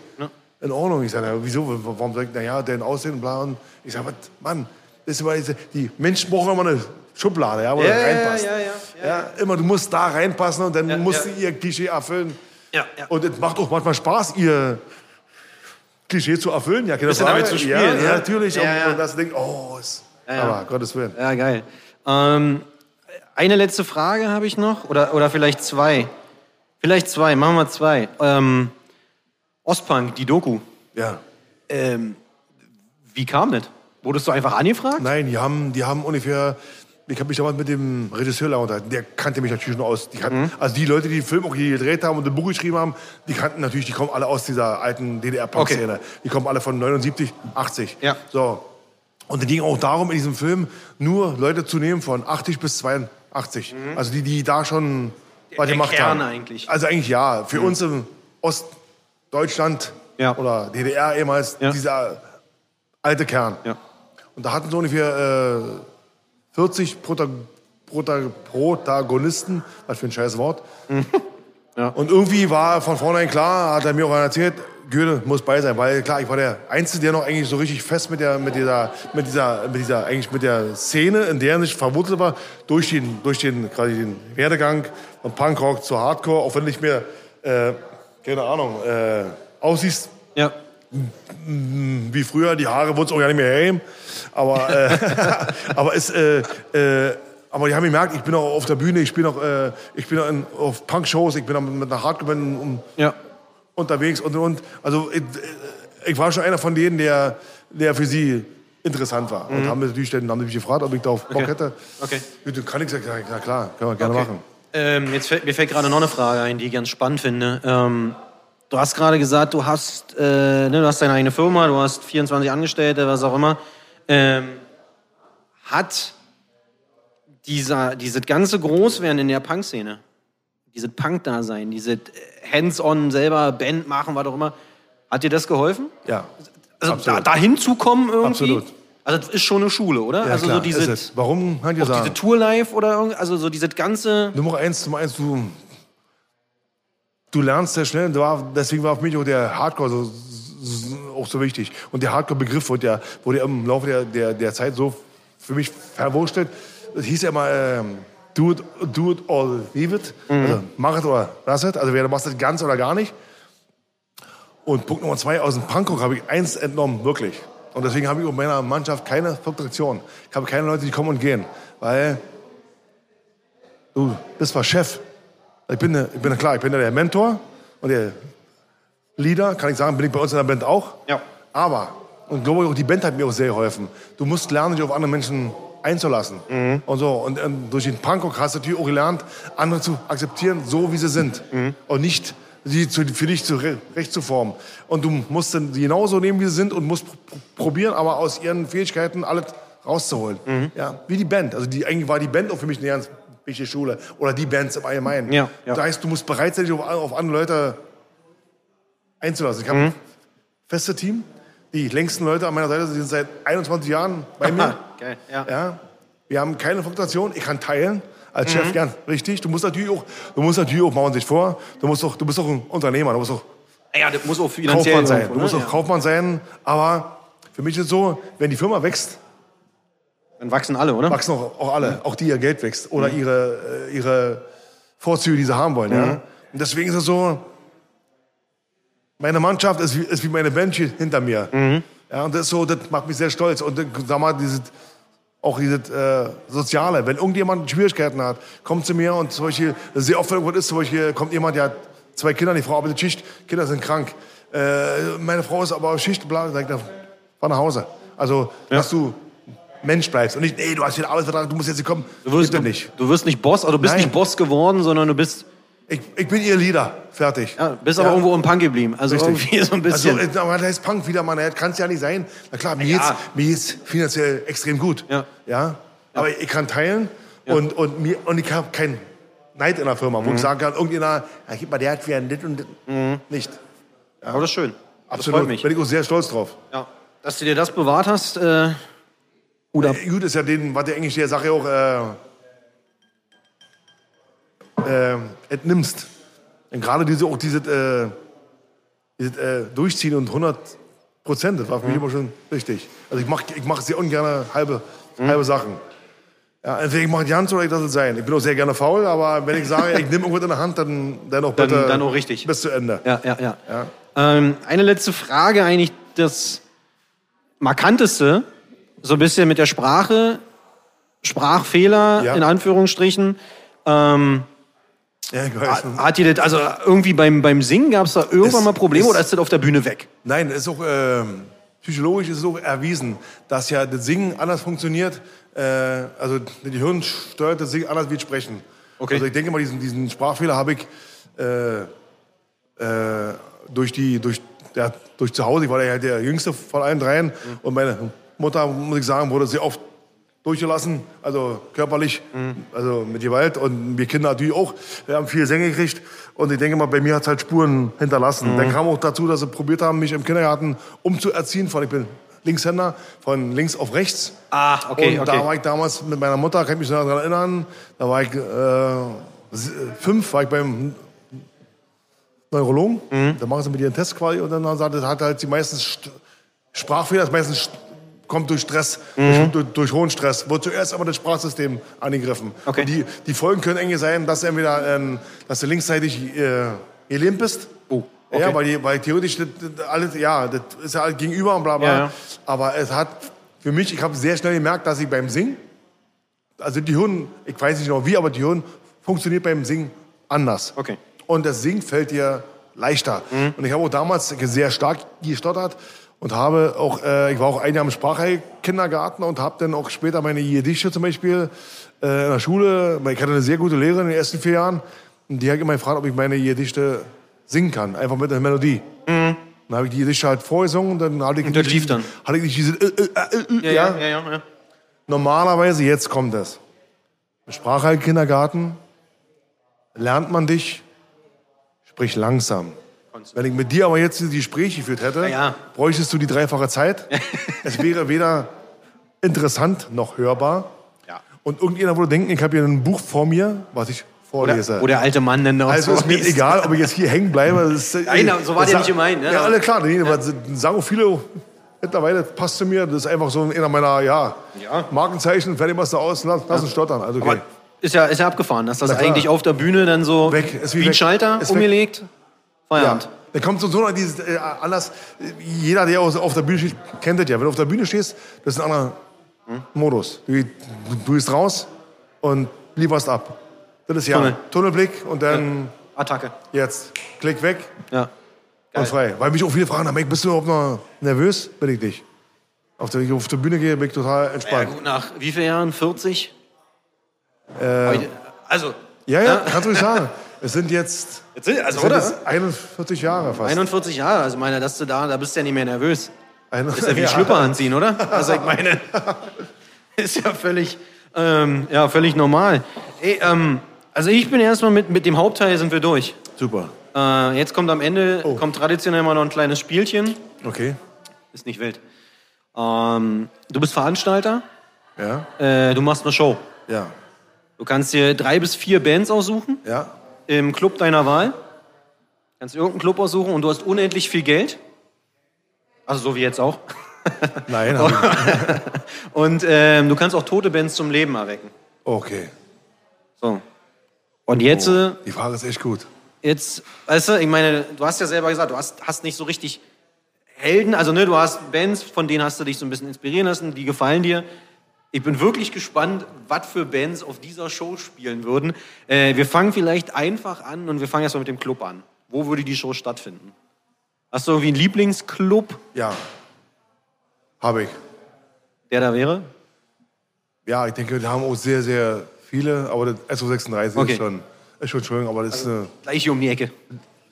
In Ordnung. Ich sage, na, wieso? Warum sag ich, naja, dein Aussehen und bla. Und ich sage, was, Mann, das ist immer, die Menschen brauchen immer eine Schublade, ja, wo Ja, du ja, reinpasst. ja, ja, ja, Ja, immer, du musst da reinpassen und dann Ja, musst ja. du ihr Klischee erfüllen. Ja, ja. Und es macht auch manchmal Spaß, ihr Klischee zu erfüllen. Ja, keine Bisschen Frage. damit zu spielen, Ja, ne? ja natürlich. Ja, und, ja. und das denkt, oh, ist, ja. aber Gottes Willen. Ja, geil. Ähm, eine letzte Frage habe ich noch. Oder, oder vielleicht zwei. Vielleicht zwei. Machen wir zwei. Ähm, Ostpunk, die Doku. Ja. Ähm, wie kam das? Wurdest du einfach angefragt? Nein, die haben, die haben ungefähr. Ich habe mich damals mit dem Regisseur unterhalten. Der kannte mich natürlich schon aus. Die kannten, Mhm. Also die Leute, die den Film auch hier gedreht haben und ein Buch geschrieben haben, die kannten natürlich, die kommen alle aus dieser alten DDR-Punk-Szene. Die kommen alle von 79, 80. Ja. So. Und es ging auch darum, in diesem Film nur Leute zu nehmen von 80 bis 82. Also die, die da schon was Mhm. der gemacht Kern haben. eigentlich. Also eigentlich ja. Für uns im Ostdeutschland Ja. oder DDR ehemals Ja. dieser alte Kern. Ja. Und da hatten so ungefähr äh, 40 Prota Prota Protagonisten, was für ein scheiß Wort. Ja. Und irgendwie war von vornherein klar, hat er mir auch erzählt, Goethe muss bei sein, weil klar, ich war der Einzige, der noch eigentlich so richtig fest mit der, mit dieser, mit dieser, mit dieser, eigentlich mit der Szene, in der er sich verwurzelt war, durch den, durch den, quasi den Werdegang von Punkrock zu Hardcore, auch wenn du nicht mehr, äh, keine Ahnung, äh, aussiehst Ja. wie früher, die Haare wurden auch ja nicht mehr hängen. Aber, äh, aber, es, äh, äh, aber die haben gemerkt, ich bin auch auf der Bühne, ich bin auch, äh, ich bin auch in, auf Punk-Shows, ich bin auch mit einer Hardcore-Band um, Ja. Unterwegs und und. Also ich, ich war schon einer von denen, der, der für sie interessant war. Und haben natürlich dann haben sie mich gefragt, ob ich da auf Bock Mhm. Okay. hätte. Okay. Dann kann ich sagen, na klar, können wir gerne Okay. machen. Ähm, jetzt fällt, mir fällt gerade noch eine Frage ein, die ich ganz spannend finde. Ähm, du hast gerade gesagt, du hast, äh, ne, du hast deine eigene Firma, du hast 24 Angestellte, was auch immer. Ähm, hat dieser, dieses ganze Großwerden in der Punk-Szene, dieses Punk-Dasein, dieses äh, Hands-on selber Band machen, was auch immer, hat dir das geholfen? Ja. Also da, dahin zu kommen irgendwie? Absolut. Also das ist schon eine Schule, oder? Ja, also klar, so dieses, ist es. Warum kann ich sagen? diese Tour-Life oder irgend, also so dieses ganze... Nummer eins, Nummer eins, du, du lernst sehr schnell. War, deswegen war für mich auch der Hardcore so, so, auch so wichtig. Und der Hardcore-Begriff wurde ja, wurde ja im Laufe der, der, der Zeit so für mich verwurschtelt. Das hieß ja immer, ähm, do, it, do it or leave it. Also, mach es oder lass es. Also, wer machst das ganz oder gar nicht. Und Punkt Nummer zwei, aus dem Punkrock habe ich eins entnommen, wirklich. Und deswegen habe ich in meiner Mannschaft keine Fluktuation. Ich habe keine Leute, die kommen und gehen. Weil du bist zwar Chef. Ich bin, ich bin klar, ich bin der Mentor und der Leader, kann ich sagen, bin ich bei uns in der Band auch. Ja. Aber, und glaube ich, auch die Band hat mir auch sehr geholfen. Du musst lernen, dich auf andere Menschen einzulassen. Und so. Und, ähm, durch den Punkrock hast du natürlich auch gelernt, andere zu akzeptieren, so wie sie sind. Und nicht sie zu, für dich zurecht zu formen. Und du musst dann sie genauso nehmen, wie sie sind und musst pr pr probieren, aber aus ihren Fähigkeiten alles rauszuholen. Ja, wie die Band. Also die, eigentlich war die Band auch für mich eine ganz wichtige Schule. Oder die Bands im Allgemeinen. Ja, ja. Das heißt, du musst bereit sein, dich auf, auf andere Leute einzulassen. Ich habe ein festes Team. Die längsten Leute an meiner Seite sind seit 21 Jahren bei mir. Geil, ja. Ja. Wir haben keine Fluktuation. Ich kann teilen. Als Chef ganz richtig. Du musst natürlich auch, du musst natürlich auch, machen nicht vor, du musst auch, du bist auch ein Unternehmer, du musst auch Ja, das muss auch finanziell Kaufmann sein. irgendwo, Du musst auch Kaufmann sein. Aber für mich ist es so, wenn die Firma wächst, Dann wachsen alle, oder? wachsen auch, auch alle, auch die ihr Geld wächst oder ihre, äh, ihre Vorzüge, die sie haben wollen. Ja? Und deswegen ist es so, meine Mannschaft ist wie, ist wie meine Bench hinter mir. Ja, und das so, das macht mich sehr stolz. Und äh, sag mal, dieses, auch dieses äh, Soziale, wenn irgendjemand Schwierigkeiten hat, kommt zu mir und zum Beispiel, sehr oft, wenn irgendwas ist, zum Beispiel, kommt jemand, der hat zwei Kinder, die Frau arbeitet Schicht, Kinder sind krank. Äh, meine Frau ist aber Schicht, bla, dann sagt er, fahr nach Hause. Also, dass du Mensch bleibst und nicht, ey, du hast hier einen Arbeitsvertrag, du musst jetzt hier kommen. Du wirst, du, nicht. du wirst nicht Boss, oder du bist Nein. nicht Boss geworden, sondern du bist, Ich, ich bin ihr Leader, fertig. ja, bist aber irgendwo im Punk geblieben. Also Richtig. irgendwie so ein bisschen. Also, äh, aber das heißt Punk wieder, man, kann es ja nicht sein. Na klar, mir, Ja. geht's, finanziell extrem gut. Ja. ja? Aber ich kann teilen und, und, mir, und ich habe keinen Neid in der Firma, Mhm. wo ich sagen kann, irgendjemand, ja, gib mal, der hat wieder das und das. Nicht. aber das ist schön. Das Absolut. Bin ich auch sehr stolz drauf. Ja. Dass du dir das bewahrt hast, äh. Äh, Gut ist ja den, was der der Sache auch äh, äh, entnimmst. Und gerade diese, auch dieses, äh, dieses äh, Durchziehen und 100 Prozent, das war für mich immer schon wichtig. Also ich mache ich mach sehr ungern halbe, halbe Sachen. Ja, entweder ich mache die Hand oder ich lasse es sein. Ich bin auch sehr gerne faul, aber wenn ich sage, ich nehme irgendwas in der Hand, dann, dann auch Dann- bitte dann auch richtig. bis zu Ende. Ja, ja, ja. Ähm, eine letzte Frage, eigentlich das markanteste, so ein bisschen mit der Sprache, Sprachfehler Ja. in Anführungsstrichen. Ähm, Ja, ich weiß. hat dir das, also irgendwie beim, beim Singen gab es da irgendwann Es- mal Probleme es- oder ist das auf der Bühne weg? Nein, ist auch ähm, psychologisch ist es auch erwiesen, dass ja das Singen anders funktioniert. Äh, also das Gehirn steuert das Singen anders wie das Sprechen. Okay. Also ich denke mal, diesen, diesen Sprachfehler habe ich äh, äh, durch die durch ja, durch zu Hause. Ich war ja der Jüngste von allen dreien und meine Mutter, muss ich sagen, wurde sehr oft durchgelassen, also körperlich, also mit Gewalt und wir Kinder natürlich auch. Wir haben viel Sänge gekriegt und ich denke mal, bei mir hat es halt Spuren hinterlassen. Dann kam auch dazu, dass sie probiert haben, mich im Kindergarten umzuerziehen, von ich bin Linkshänder, von links auf rechts. Ah, okay, und okay. da war ich damals mit meiner Mutter, kann ich mich noch daran erinnern, da war ich äh, fünf, war ich beim Neurologen, Mhm. da machen sie mit ihren Test quasi und dann sagt, er, das hat halt die meisten St Sprachfehler, das meistens st- kommt durch Stress, Mhm. durch, durch, durch hohen Stress, wird zuerst aber das Sprachsystem angegriffen. Okay. Die, die Folgen können irgendwie sein, dass du entweder, ähm, dass du linksseitig äh, gelähmt bist. Oh, Ja, okay. weil, die, weil theoretisch das, das alles, ja, das ist ja alles gegenüber und bla bla. Ja, ja. Aber es hat für mich, ich habe sehr schnell gemerkt, dass ich beim Singen, also die Hirn, ich weiß nicht genau wie, aber die Hirn funktioniert beim Singen anders. Okay. Und das Singen fällt dir leichter. Und ich habe auch damals sehr stark gestottert und habe auch, äh, ich war auch ein Jahr im Sprachheilkindergarten und habe dann auch später meine Gedichte zum Beispiel äh, in der Schule, ich hatte eine sehr gute Lehrerin in den ersten vier Jahren und die hat immer gefragt, ob ich meine Gedichte singen kann, einfach mit einer Melodie. Dann habe ich die Gedichte halt vorgesungen und dann hatte ich, Und das lief dann? hatte ich diese, äh, äh, äh, äh, ja, ja, ja. Normalerweise, jetzt kommt es. Im Sprachheilkindergarten lernt man dich, sprich langsam. Wenn ich mit dir aber jetzt die Gespräche geführt hätte, Ja, ja. bräuchtest du die dreifache Zeit. es wäre weder interessant noch hörbar. Ja. Und irgendjemand würde denken, ich habe hier ein Buch vor mir, was ich vorlese. Oder, wo der alte Mann dann noch also so ist mir egal, ob ich jetzt hier hängen bleibe. Ist, Nein, so war das der nicht gemeint, ne? Ja, alle klar. Nee, das sagen auch viele mittlerweile, passt zu mir. Das ist einfach so einer meiner ja, Ja. Markenzeichen. Fertig machst du aus, lass, lass uns stottern. Also okay. Aber ist ja, ist ja abgefahren, dass das eigentlich auf der Bühne dann so Weg, ist wie wie ein weg. Schalter Ist weg. umgelegt. Feierabend. Ja. Da kommt so, so noch dieses äh, anders. Jeder, der auf der Bühne steht, kennt das ja. Wenn du auf der Bühne stehst, das ist ein anderer Modus. Du, du, du gehst raus und lieferst ab. Das ist ja Tunnel. Tunnelblick und dann Attacke. jetzt Klick weg Ja. und frei. Weil mich auch viele fragen, "Mike, bist du überhaupt noch nervös? Bin ich nicht. Auf der, wenn ich auf der Bühne gehe, bin ich total ja. entspannt. Gut, nach wie vielen Jahren? 40? Heute- also, Ja, ja, kannst du nicht sagen. Es sind jetzt, jetzt sind, also sind oder? jetzt 41 Jahre fast. 41 Jahre. Also, meine, dass du da, da bist du ja nicht mehr nervös. Ein- Ist ja wie Schlüpper anziehen, oder? Also, ich meine, ist ja völlig, ähm, ja, völlig normal. Ey, ähm, also, ich bin erstmal mit, mit dem Hauptteil sind wir durch. Super. Äh, jetzt kommt am Ende, Oh. kommt traditionell mal noch ein kleines Spielchen. Okay. Ist nicht wild. Ähm, du bist Veranstalter, Ja, äh, du machst eine Show. ja, Du kannst dir drei bis vier Bands aussuchen ja. Im Club deiner Wahl. Kannst irgendeinen Club aussuchen und du hast unendlich viel Geld. Also so wie jetzt auch. Nein, ich- Und ähm, du kannst auch tote Bands zum Leben erwecken. okay. So. Und jetzt, äh, Die Frage ist echt gut. jetzt, weißt du, ich meine, du hast ja selber gesagt, du hast, hast nicht so richtig Helden, also ne, du hast Bands, von denen hast du dich so ein bisschen inspirieren lassen, die gefallen dir. Ich bin wirklich gespannt, was für Bands auf dieser Show spielen würden. Äh, wir fangen vielleicht einfach an und wir fangen erstmal mit dem Club an. Wo würde die Show stattfinden? Hast du irgendwie einen Lieblingsclub, Ja. Habe ich. der da wäre? Ja, ich denke, wir haben auch sehr, sehr viele, aber das SO36 Okay. ist schon, ist schon schön, aber das ist eine Gleich hier um die Ecke.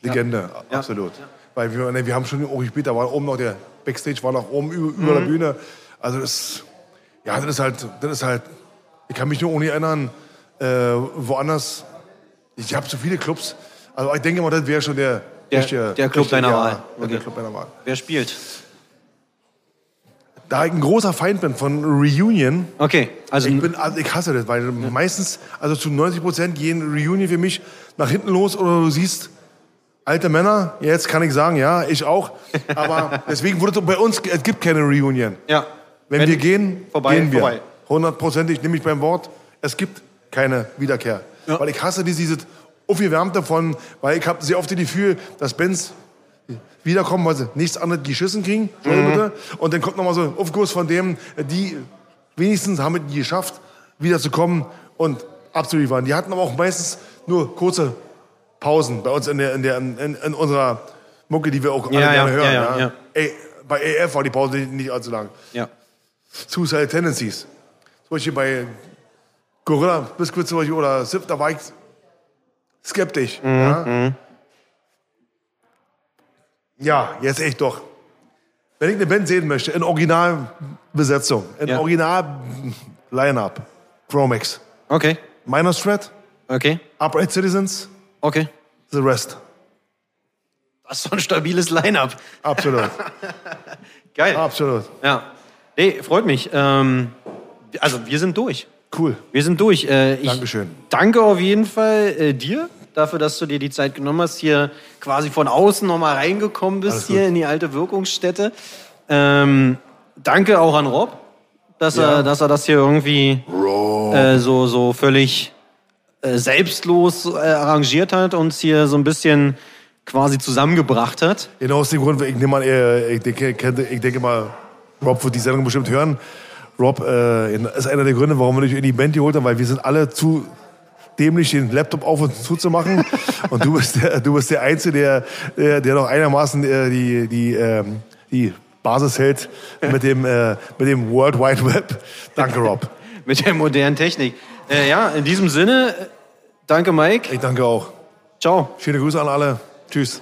Legende, absolut. Weil wir, ne, wir haben schon auch gespielt, da war oben noch der Backstage, war noch oben über, über der Mhm. Bühne. Also das, ja, das ist halt, das ist halt, ich kann mich nur ohne erinnern, äh, woanders, ich habe so viele Clubs, also ich denke mal, das wäre schon der, Der- richtige- der Club deiner ja, Wahl. Der Okay. Club deiner Wahl. Wer spielt? Da ich ein großer Feind bin von Reunion, Okay, also Ich, bin, also ich hasse das, weil meistens, also zu 90 Prozent gehen Reunion für mich nach hinten los oder du siehst alte Männer. Jetzt kann ich sagen, ja, ich auch. Aber deswegen wurde es bei uns, es gibt keine Reunion. ja. Wenn, wir gehen, vorbei, gehen wir. Hundertprozentig nehme ich beim Wort. Es gibt keine Wiederkehr. Ja. Weil ich hasse dieses, dieses Aufgewärmte von, weil ich habe sehr oft das Gefühl, dass Bands wiederkommen, weil sie nichts anderes geschissen kriegen. Entschuldigung bitte. Und dann kommt nochmal so ein Aufguss von dem, die wenigstens haben es geschafft, wiederzukommen und abzuliefern. Die hatten aber auch meistens nur kurze Pausen bei uns in, der, in, der, in, in unserer Mucke, die wir auch alle Ja, gerne hören. ja, ja, ja. Ey, bei AF war die Pause nicht, nicht allzu lang. ja. Suicide Tendencies. Zum Beispiel bei Gorilla Biscuit zum Beispiel oder Sip, da war ich skeptisch. Ja? ja, jetzt echt doch. Wenn ich eine Band sehen möchte, in Originalbesetzung, in Ja. Original-Line-Up, Chromex, Okay, Minor Threat, okay, Upright Citizens, okay. The Rest. Das ist so ein stabiles Line-Up. Absolut, Geil. absolut. Ja. Nee, freut mich. Ähm, also, wir sind durch. Cool. Wir sind durch. Äh, ich Dankeschön. Danke auf jeden Fall äh, dir dafür, dass du dir die Zeit genommen hast, hier quasi von außen nochmal reingekommen bist, Alles hier gut. in die alte Wirkungsstätte. Ähm, danke auch an Rob, dass, Ja. er, dass er das hier irgendwie äh, so, so völlig äh, selbstlos äh, arrangiert hat, uns hier so ein bisschen quasi zusammengebracht hat. Genau aus dem Grund, ich nehme mal, ich denke, ich denke mal, Rob wird die Sendung bestimmt hören. Rob äh, ist einer der Gründe, warum wir dich in die Band geholt haben, weil wir sind alle zu dämlich, den Laptop auf und zuzumachen. und du bist der, du bist der Einzige, der, der, der noch einigermaßen äh, die, die, ähm, die Basis hält mit dem, äh, mit dem World Wide Web. Danke, Rob. Mit der modernen Technik. Äh, ja, in diesem Sinne, danke Mike. Ich danke auch. Ciao. Schöne Grüße an alle. Tschüss.